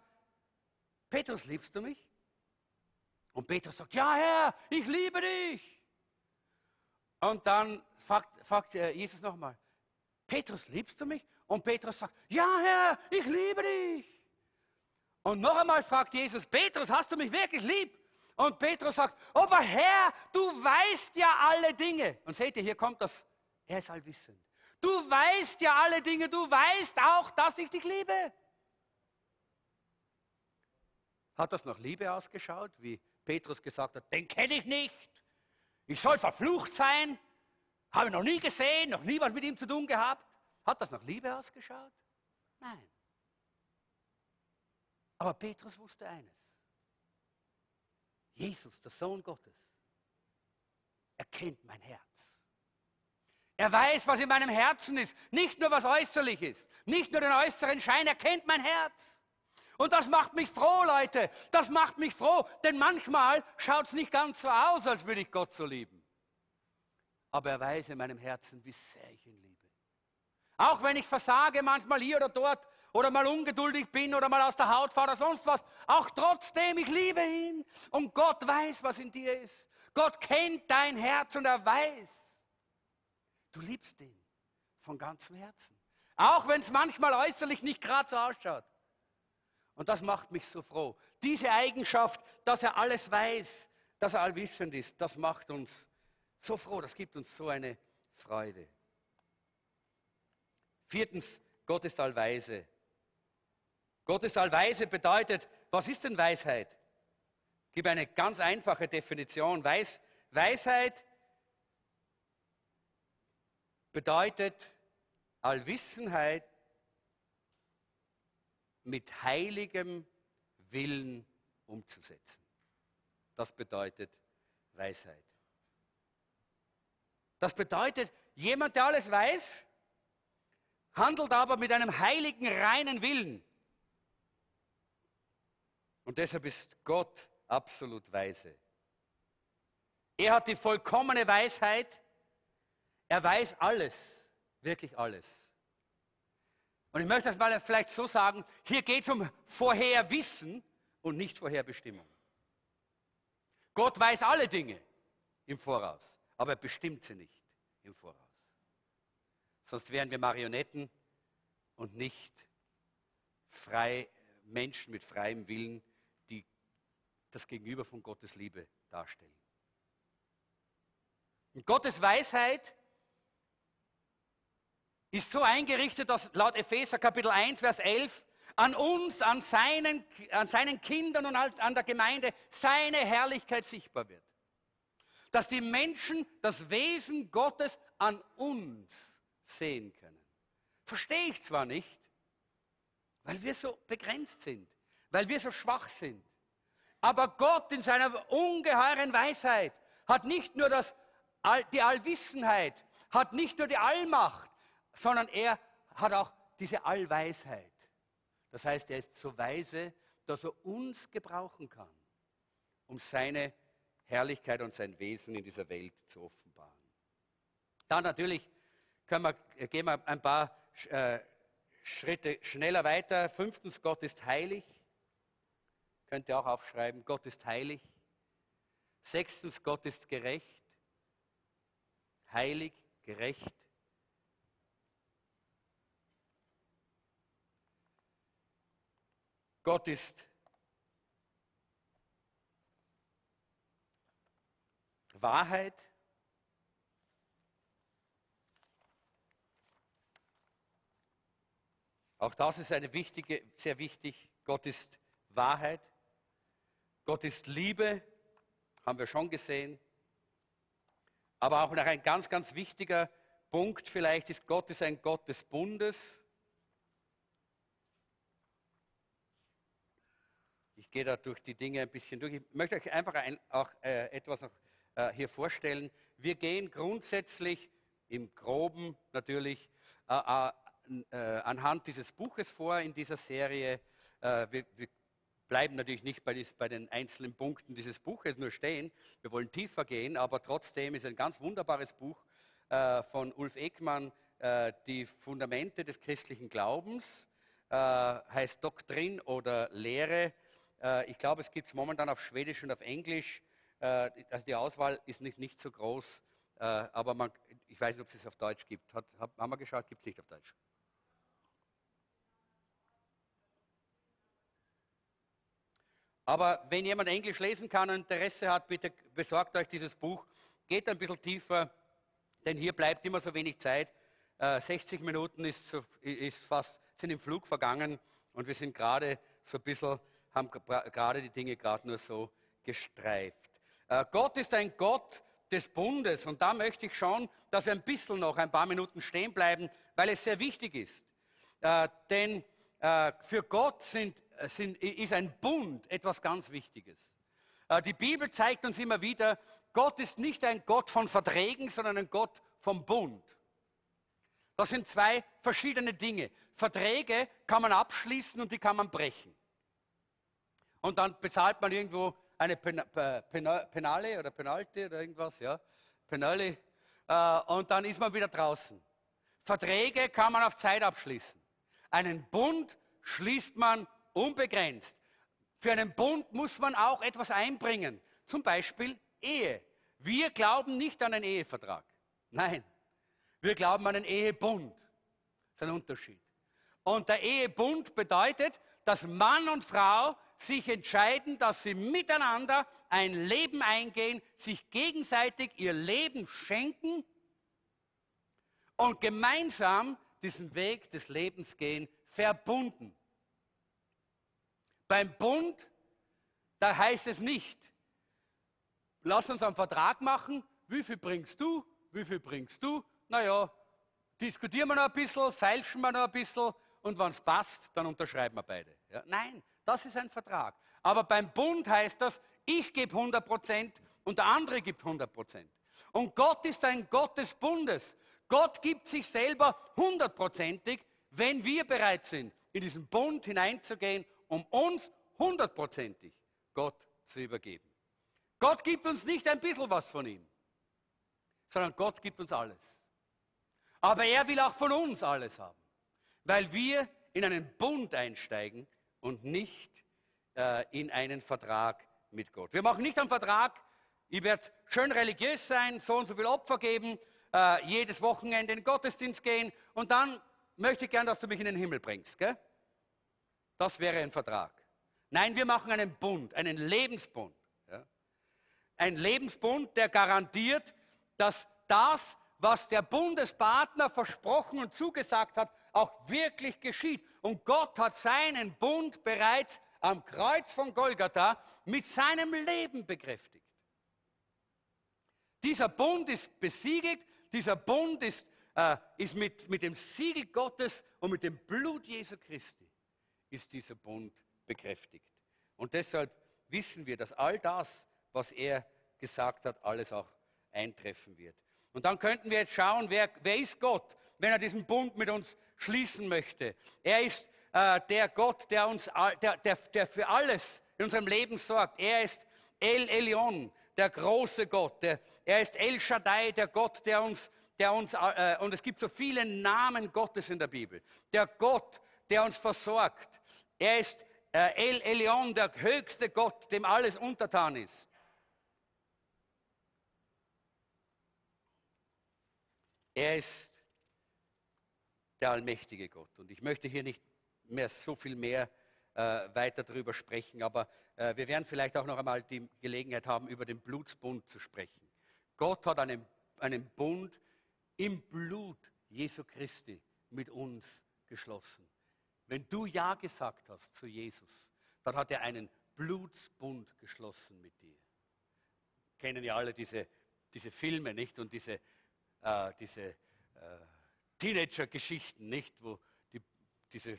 Petrus, liebst du mich? Und Petrus sagt, ja Herr, ich liebe dich. Und dann fragt, fragt äh, Jesus nochmal, Petrus, liebst du mich? Und Petrus sagt, ja Herr, ich liebe dich. Und noch einmal fragt Jesus, Petrus, hast du mich wirklich lieb? Und Petrus sagt, aber Herr, du weißt ja alle Dinge. Und seht ihr, hier kommt das, er ist allwissend. Du weißt ja alle Dinge, du weißt auch, dass ich dich liebe. Hat das nach Liebe ausgeschaut, wie Petrus gesagt hat, den kenne ich nicht. Ich soll verflucht sein. Habe ich noch nie gesehen, noch nie was mit ihm zu tun gehabt. Hat das nach Liebe ausgeschaut? Nein. Aber Petrus wusste eines. Jesus, der Sohn Gottes, er kennt mein Herz. Er weiß, was in meinem Herzen ist. Nicht nur, was äußerlich ist. Nicht nur den äußeren Schein. Er kennt mein Herz. Und das macht mich froh, Leute. Das macht mich froh. Denn manchmal schaut es nicht ganz so aus, als würde ich Gott so lieben. Aber er weiß in meinem Herzen, wie sehr ich ihn liebe. Auch wenn ich versage, manchmal hier oder dort, oder mal ungeduldig bin oder mal aus der Haut fahre oder sonst was. Auch trotzdem, ich liebe ihn. Und Gott weiß, was in dir ist. Gott kennt dein Herz und er weiß. Du liebst ihn von ganzem Herzen. Auch wenn es manchmal äußerlich nicht gerade so ausschaut. Und das macht mich so froh. Diese Eigenschaft, dass er alles weiß, dass er allwissend ist, das macht uns so froh, das gibt uns so eine Freude. Viertens, Gott ist allweise. Gott ist allweise bedeutet, was ist denn Weisheit? Ich gebe eine ganz einfache Definition. Weis, Weisheit bedeutet Allwissenheit mit heiligem Willen umzusetzen. Das bedeutet Weisheit. Das bedeutet, jemand, der alles weiß, handelt aber mit einem heiligen, reinen Willen. Und deshalb ist Gott absolut weise. Er hat die vollkommene Weisheit. Er weiß alles, wirklich alles. Und ich möchte das mal vielleicht so sagen, hier geht es um Vorherwissen und nicht Vorherbestimmung. Gott weiß alle Dinge im Voraus, aber er bestimmt sie nicht im Voraus. Sonst wären wir Marionetten und nicht frei, Menschen mit freiem Willen, das Gegenüber von Gottes Liebe darstellen. Und Gottes Weisheit ist so eingerichtet, dass laut Epheser Kapitel 1, Vers 11 an uns, an seinen, an seinen Kindern und an der Gemeinde seine Herrlichkeit sichtbar wird. Dass die Menschen das Wesen Gottes an uns sehen können. Verstehe ich zwar nicht, weil wir so begrenzt sind, weil wir so schwach sind. Aber Gott in seiner ungeheuren Weisheit hat nicht nur das, die Allwissenheit, hat nicht nur die Allmacht, sondern er hat auch diese Allweisheit. Das heißt, er ist so weise, dass er uns gebrauchen kann, um seine Herrlichkeit und sein Wesen in dieser Welt zu offenbaren. Dann natürlich wir, äh, gehen wir ein paar äh, Schritte schneller weiter. Fünftens, Gott ist heilig. Könnt ihr auch aufschreiben, Gott ist heilig. Sechstens, Gott ist gerecht. Heilig, gerecht. Gott ist Wahrheit. Auch das ist eine wichtige, sehr wichtig. Gott ist Wahrheit. Gott ist Liebe, haben wir schon gesehen. Aber auch noch ein ganz, ganz wichtiger Punkt vielleicht ist, Gott ist ein Gott des Bundes. Gehe da durch die Dinge ein bisschen durch. Ich möchte euch einfach ein, auch äh, etwas noch äh, hier vorstellen. Wir gehen grundsätzlich im groben natürlich äh, äh, äh anhand dieses Buches vor in dieser Serie Äh, wir, wir, bleiben natürlich nicht bei, dies, bei, den einzelnen Punkten dieses Buches nur stehen. Wir wollen tiefer gehen, aber trotzdem ist ein ganz wunderbares Buch äh, von Ulf Ekmann, äh, Die Fundamente des christlichen Glaubens, äh, heißt Doktrin oder Lehre. Äh, ich glaube, es gibt es momentan auf Schwedisch und auf Englisch. Äh, also die Auswahl ist nicht, nicht so groß, aber man, ich weiß nicht, ob es es auf Deutsch gibt. Hat, haben wir geschaut, gibt es nicht auf Deutsch. Aber wenn jemand Englisch lesen kann und Interesse hat, bitte besorgt euch dieses Buch. Geht ein bisschen tiefer, denn hier bleibt immer so wenig Zeit. Äh, 60 Minuten ist, ist fast, sind im Flug vergangen und wir sind gerade so ein bisschen, haben gerade die Dinge gerade nur so gestreift. Äh, Gott ist ein Gott des Bundes und da möchte ich schauen, dass wir ein bisschen noch ein paar Minuten stehen bleiben, weil es sehr wichtig ist. Äh, denn äh, für Gott sind, sind, ist ein Bund etwas ganz Wichtiges. Die Bibel zeigt uns immer wieder, Gott ist nicht ein Gott von Verträgen, sondern ein Gott vom Bund. Das sind zwei verschiedene Dinge. Verträge kann man abschließen und die kann man brechen. Und dann bezahlt man irgendwo eine Penale oder Penalte oder irgendwas, ja, Penale, und dann ist man wieder draußen. Verträge kann man auf Zeit abschließen. Einen Bund schließt man unbegrenzt. Für einen Bund muss man auch etwas einbringen, zum Beispiel Ehe. Wir glauben nicht an einen Ehevertrag. Nein, wir glauben an einen Ehebund. Das ist ein Unterschied. Und der Ehebund bedeutet, dass Mann und Frau sich entscheiden, dass sie miteinander ein Leben eingehen, sich gegenseitig ihr Leben schenken und gemeinsam diesen Weg des Lebens gehen, verbunden. Beim Bund, da heißt es nicht, lass uns einen Vertrag machen, wie viel bringst du, wie viel bringst du, naja, diskutieren wir noch ein bisschen, feilschen wir noch ein bisschen und wenn es passt, dann unterschreiben wir beide. Ja, nein, das ist ein Vertrag. Aber beim Bund heißt das, ich gebe 100 Prozent und der andere gibt 100 Prozent. Und Gott ist ein Gott des Bundes. Gott gibt sich selber hundertprozentig, wenn wir bereit sind, in diesen Bund hineinzugehen, um uns hundertprozentig Gott zu übergeben. Gott gibt uns nicht ein bisschen was von ihm, sondern Gott gibt uns alles. Aber er will auch von uns alles haben, weil wir in einen Bund einsteigen und nicht äh, in einen Vertrag mit Gott. Wir machen nicht einen Vertrag, ich werde schön religiös sein, so und so viel Opfer geben, äh, jedes Wochenende in den Gottesdienst gehen und dann möchte ich gern, dass du mich in den Himmel bringst. Gell? Das wäre ein Vertrag. Nein, wir machen einen Bund, einen Lebensbund. Ja? Ein Lebensbund, der garantiert, dass das, was der Bundespartner versprochen und zugesagt hat, auch wirklich geschieht. Und Gott hat seinen Bund bereits am Kreuz von Golgatha mit seinem Leben bekräftigt. Dieser Bund ist besiegelt, dieser Bund ist, äh, ist mit, mit dem Siegel Gottes und mit dem Blut Jesu Christi ist dieser Bund bekräftigt. Und deshalb wissen wir, dass all das, was er gesagt hat, alles auch eintreffen wird. Und dann könnten wir jetzt schauen, wer, wer ist Gott, wenn er diesen Bund mit uns schließen möchte. Er ist äh, der Gott, der, uns, der, der, der für alles in unserem Leben sorgt. Er ist El Elion, der große Gott. Der, er ist El Shaddai, der Gott, der uns, der uns äh, und es gibt so viele Namen Gottes in der Bibel. Der Gott, der uns versorgt. Er ist äh, El Elion, der höchste Gott, dem alles untertan ist. Er ist der allmächtige Gott. Und ich möchte hier nicht mehr so viel mehr äh, weiter darüber sprechen, aber äh, wir werden vielleicht auch noch einmal die Gelegenheit haben, über den Blutsbund zu sprechen. Gott hat einen, einen Bund im Blut Jesu Christi mit uns geschlossen. Wenn du Ja gesagt hast zu Jesus, dann hat er einen Blutsbund geschlossen mit dir. Kennen ja alle diese, diese Filme, nicht? Und diese, äh, diese äh, Teenager-Geschichten, nicht? Wo die, diese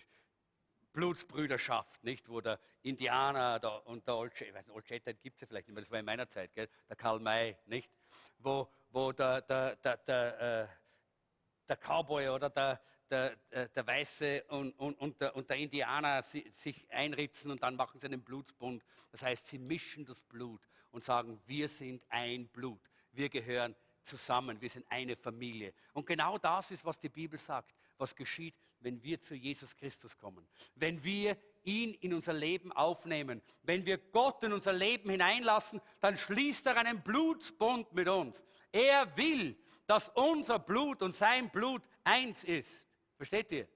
Blutsbrüderschaft, nicht? Wo der Indianer der, und der Old Shatterhand, Old Shatterhand gibt es ja vielleicht nicht mehr, das war in meiner Zeit, gell? der Karl May, nicht? Wo, wo der, der, der, der, äh, der Cowboy oder der, der, der, der Weiße und, und, und, der, und der Indianer sich einritzen und dann machen sie einen Blutsbund. Das heißt, sie mischen das Blut und sagen, wir sind ein Blut, wir gehören zusammen, wir sind eine Familie. Und genau das ist, was die Bibel sagt, was geschieht, wenn wir zu Jesus Christus kommen. Wenn wir ihn in unser Leben aufnehmen, wenn wir Gott in unser Leben hineinlassen, dann schließt er einen Blutbund mit uns. Er will, dass unser Blut und sein Blut eins ist. Versteht ihr?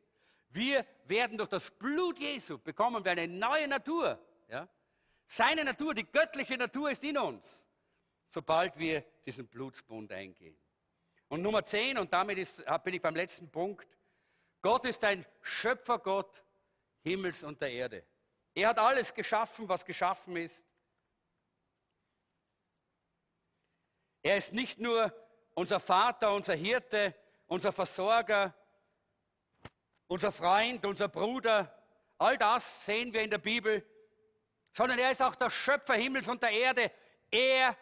Wir werden durch das Blut Jesu bekommen wir eine neue Natur. Ja? Seine Natur, die göttliche Natur ist in uns, sobald wir diesen Blutsbund eingehen. Und Nummer 10, und damit ist, bin ich beim letzten Punkt, Gott ist ein Schöpfergott Himmels und der Erde. Er hat alles geschaffen, was geschaffen ist. Er ist nicht nur unser Vater, unser Hirte, unser Versorger, unser Freund, unser Bruder. All das sehen wir in der Bibel. Sondern er ist auch der Schöpfer Himmels und der Erde. Er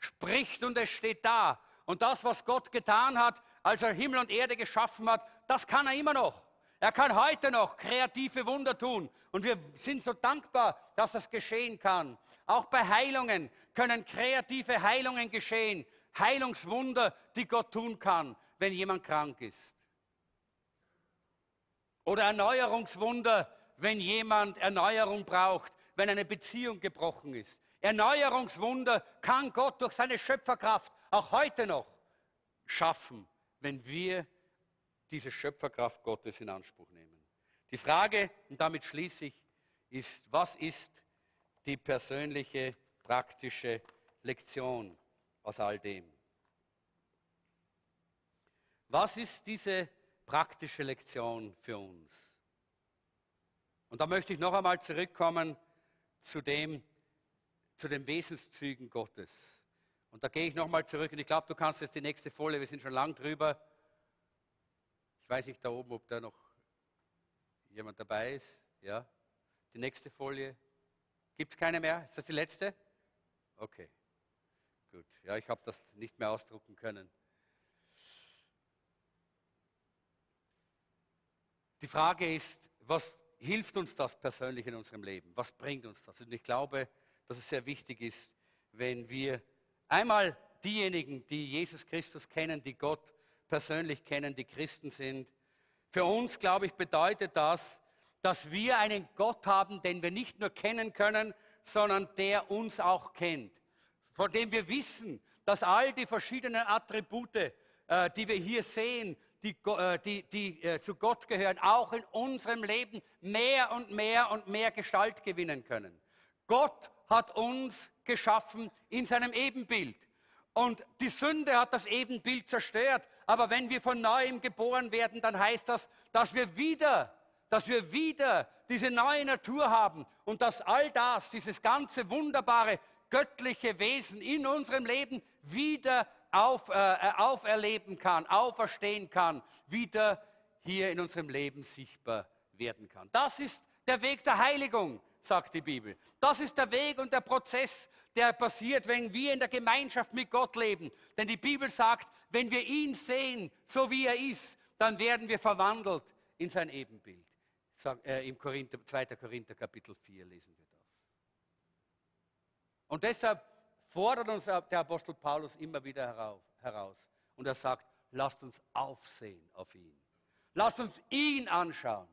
spricht und es steht da. Und das, was Gott getan hat, als er Himmel und Erde geschaffen hat, das kann er immer noch. Er kann heute noch kreative Wunder tun. Und wir sind so dankbar, dass das geschehen kann. Auch bei Heilungen können kreative Heilungen geschehen. Heilungswunder, die Gott tun kann, wenn jemand krank ist. Oder Erneuerungswunder, wenn jemand Erneuerung braucht, wenn eine Beziehung gebrochen ist. Erneuerungswunder kann Gott durch seine Schöpferkraft auch heute noch schaffen, wenn wir diese Schöpferkraft Gottes in Anspruch nehmen. Die Frage, und damit schließe ich, ist, was ist die persönliche, praktische Lektion aus all dem? Was ist diese praktische Lektion für uns? Und da möchte ich noch einmal zurückkommen zu, dem, zu den Wesenszügen Gottes. Und da gehe ich noch einmal zurück und ich glaube, du kannst jetzt die nächste Folie, wir sind schon lang drüber, weiß nicht da oben, ob da noch jemand dabei ist. Ja. Die nächste Folie. Gibt es keine mehr? Ist das die letzte? Okay. Gut. Ja, ich habe das nicht mehr ausdrucken können. Die Frage ist, was hilft uns das persönlich in unserem Leben? Was bringt uns das? Und ich glaube, dass es sehr wichtig ist, wenn wir einmal diejenigen, die Jesus Christus kennen, die Gott persönlich kennen, die Christen sind. Für uns, glaube ich, bedeutet das, dass wir einen Gott haben, den wir nicht nur kennen können, sondern der uns auch kennt. Von dem wir wissen, dass all die verschiedenen Attribute, äh, die wir hier sehen, die, äh, die, die äh, zu Gott gehören, auch in unserem Leben mehr und mehr und mehr Gestalt gewinnen können. Gott hat uns geschaffen in seinem Ebenbild. Und die Sünde hat das Ebenbild zerstört. Aber wenn wir von neuem geboren werden, dann heißt das, dass wir wieder, dass wir wieder diese neue Natur haben und dass all das, dieses ganze wunderbare göttliche Wesen in unserem Leben wieder auf, äh, äh auferleben kann, auferstehen kann, wieder hier in unserem Leben sichtbar werden kann. Das ist der Weg der Heiligung sagt die Bibel. Das ist der Weg und der Prozess, der passiert, wenn wir in der Gemeinschaft mit Gott leben. Denn die Bibel sagt, wenn wir ihn sehen, so wie er ist, dann werden wir verwandelt in sein Ebenbild. Äh, Im Korinther, 2. Korinther Kapitel 4 lesen wir das. Und deshalb fordert uns der Apostel Paulus immer wieder heraus. Und er sagt, lasst uns aufsehen auf ihn. Lasst uns ihn anschauen.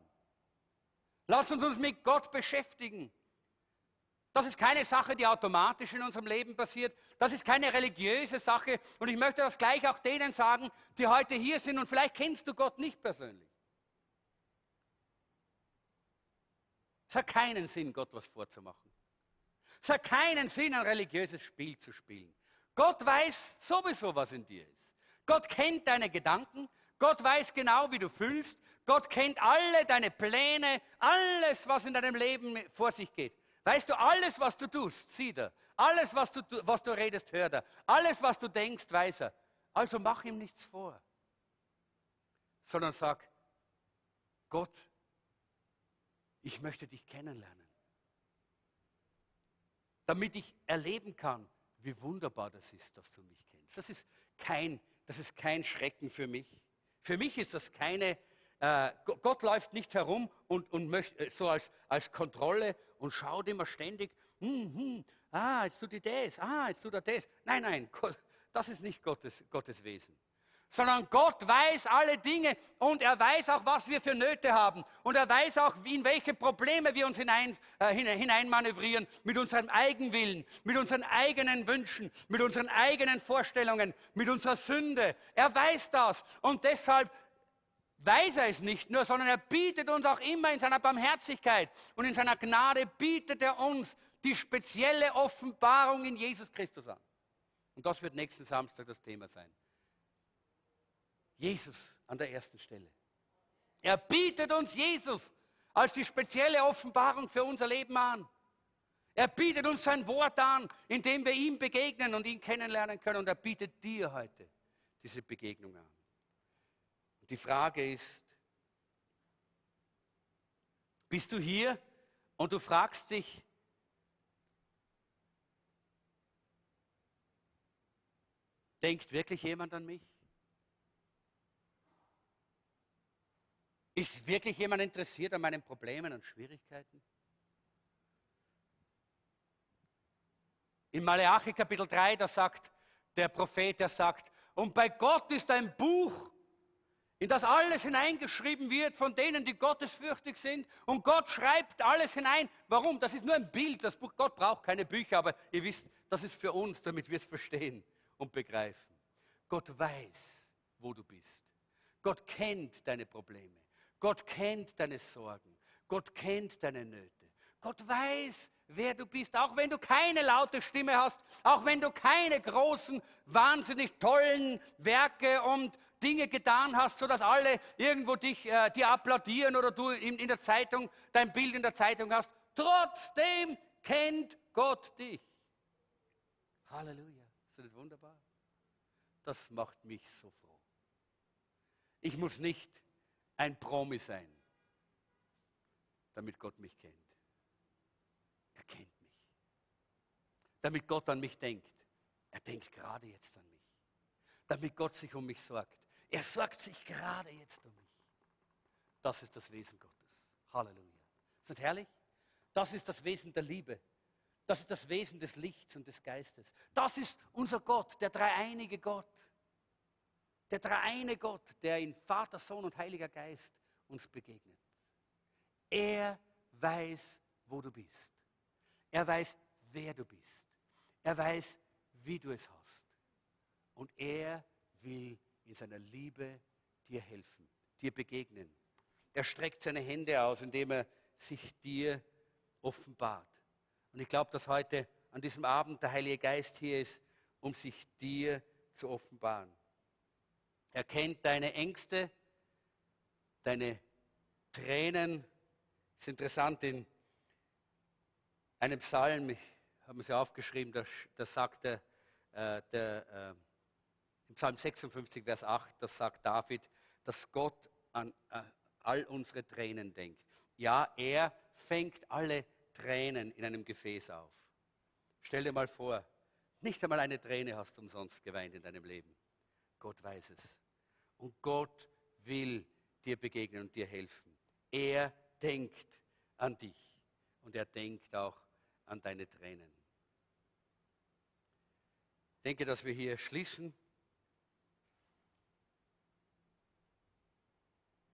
Lass uns uns mit Gott beschäftigen. Das ist keine Sache, die automatisch in unserem Leben passiert. Das ist keine religiöse Sache. Und ich möchte das gleich auch denen sagen, die heute hier sind und vielleicht kennst du Gott nicht persönlich. Es hat keinen Sinn, Gott was vorzumachen. Es hat keinen Sinn, ein religiöses Spiel zu spielen. Gott weiß sowieso, was in dir ist. Gott kennt deine Gedanken. Gott weiß genau, wie du fühlst. Gott kennt alle deine Pläne, alles, was in deinem Leben vor sich geht. Weißt du, alles, was du tust, sieht er. Alles, was du, was du redest, hört er. Alles, was du denkst, weiß er. Also mach ihm nichts vor. Sondern sag, Gott, ich möchte dich kennenlernen. Damit ich erleben kann, wie wunderbar das ist, dass du mich kennst. Das ist kein, das ist kein Schrecken für mich. Für mich ist das keine äh, Gott läuft nicht herum und, und möchte, äh, so als, als Kontrolle und schaut immer ständig, hm, hm, ah, jetzt tut er das, ah, jetzt tut er das. Nein, nein, Gott, das ist nicht Gottes, Gottes Wesen sondern Gott weiß alle Dinge und er weiß auch, was wir für Nöte haben. Und er weiß auch, in welche Probleme wir uns hinein, äh, hineinmanövrieren, mit unserem Eigenwillen, mit unseren eigenen Wünschen, mit unseren eigenen Vorstellungen, mit unserer Sünde. Er weiß das und deshalb weiß er es nicht nur, sondern er bietet uns auch immer in seiner Barmherzigkeit und in seiner Gnade bietet er uns die spezielle Offenbarung in Jesus Christus an. Und das wird nächsten Samstag das Thema sein. Jesus an der ersten Stelle. Er bietet uns Jesus als die spezielle Offenbarung für unser Leben an. Er bietet uns sein Wort an, indem wir ihm begegnen und ihn kennenlernen können. Und er bietet dir heute diese Begegnung an. Die Frage ist, bist du hier und du fragst dich, denkt wirklich jemand an mich? Ist wirklich jemand interessiert an meinen Problemen und Schwierigkeiten? In Maleachi Kapitel 3, da sagt der Prophet, der sagt, und bei Gott ist ein Buch, in das alles hineingeschrieben wird von denen, die gottesfürchtig sind. Und Gott schreibt alles hinein. Warum? Das ist nur ein Bild. Das Buch, Gott braucht keine Bücher, aber ihr wisst, das ist für uns, damit wir es verstehen und begreifen. Gott weiß, wo du bist. Gott kennt deine Probleme. Gott kennt deine Sorgen. Gott kennt deine Nöte. Gott weiß, wer du bist, auch wenn du keine laute Stimme hast, auch wenn du keine großen, wahnsinnig tollen Werke und Dinge getan hast, sodass alle irgendwo dich, äh, dir applaudieren oder du in, in der Zeitung dein Bild in der Zeitung hast. Trotzdem kennt Gott dich. Halleluja. Ist das wunderbar? Das macht mich so froh. Ich muss nicht ein Promi sein, damit Gott mich kennt. Er kennt mich. Damit Gott an mich denkt. Er denkt gerade jetzt an mich. Damit Gott sich um mich sorgt. Er sorgt sich gerade jetzt um mich. Das ist das Wesen Gottes. Halleluja. Ist das herrlich? Das ist das Wesen der Liebe. Das ist das Wesen des Lichts und des Geistes. Das ist unser Gott, der dreieinige Gott. Der dreieine Gott, der in Vater, Sohn und Heiliger Geist uns begegnet. Er weiß, wo du bist. Er weiß, wer du bist. Er weiß, wie du es hast. Und er will in seiner Liebe dir helfen, dir begegnen. Er streckt seine Hände aus, indem er sich dir offenbart. Und ich glaube, dass heute an diesem Abend der Heilige Geist hier ist, um sich dir zu offenbaren. Er kennt deine Ängste, deine Tränen. Es ist interessant, in einem Psalm, ich habe es ja aufgeschrieben, da, da sagt der, äh, der äh, im Psalm 56, Vers 8, das sagt David, dass Gott an äh, all unsere Tränen denkt. Ja, er fängt alle Tränen in einem Gefäß auf. Stell dir mal vor, nicht einmal eine Träne hast du umsonst geweint in deinem Leben. Gott weiß es. Und Gott will dir begegnen und dir helfen. Er denkt an dich und er denkt auch an deine Tränen. Ich denke, dass wir hier schließen.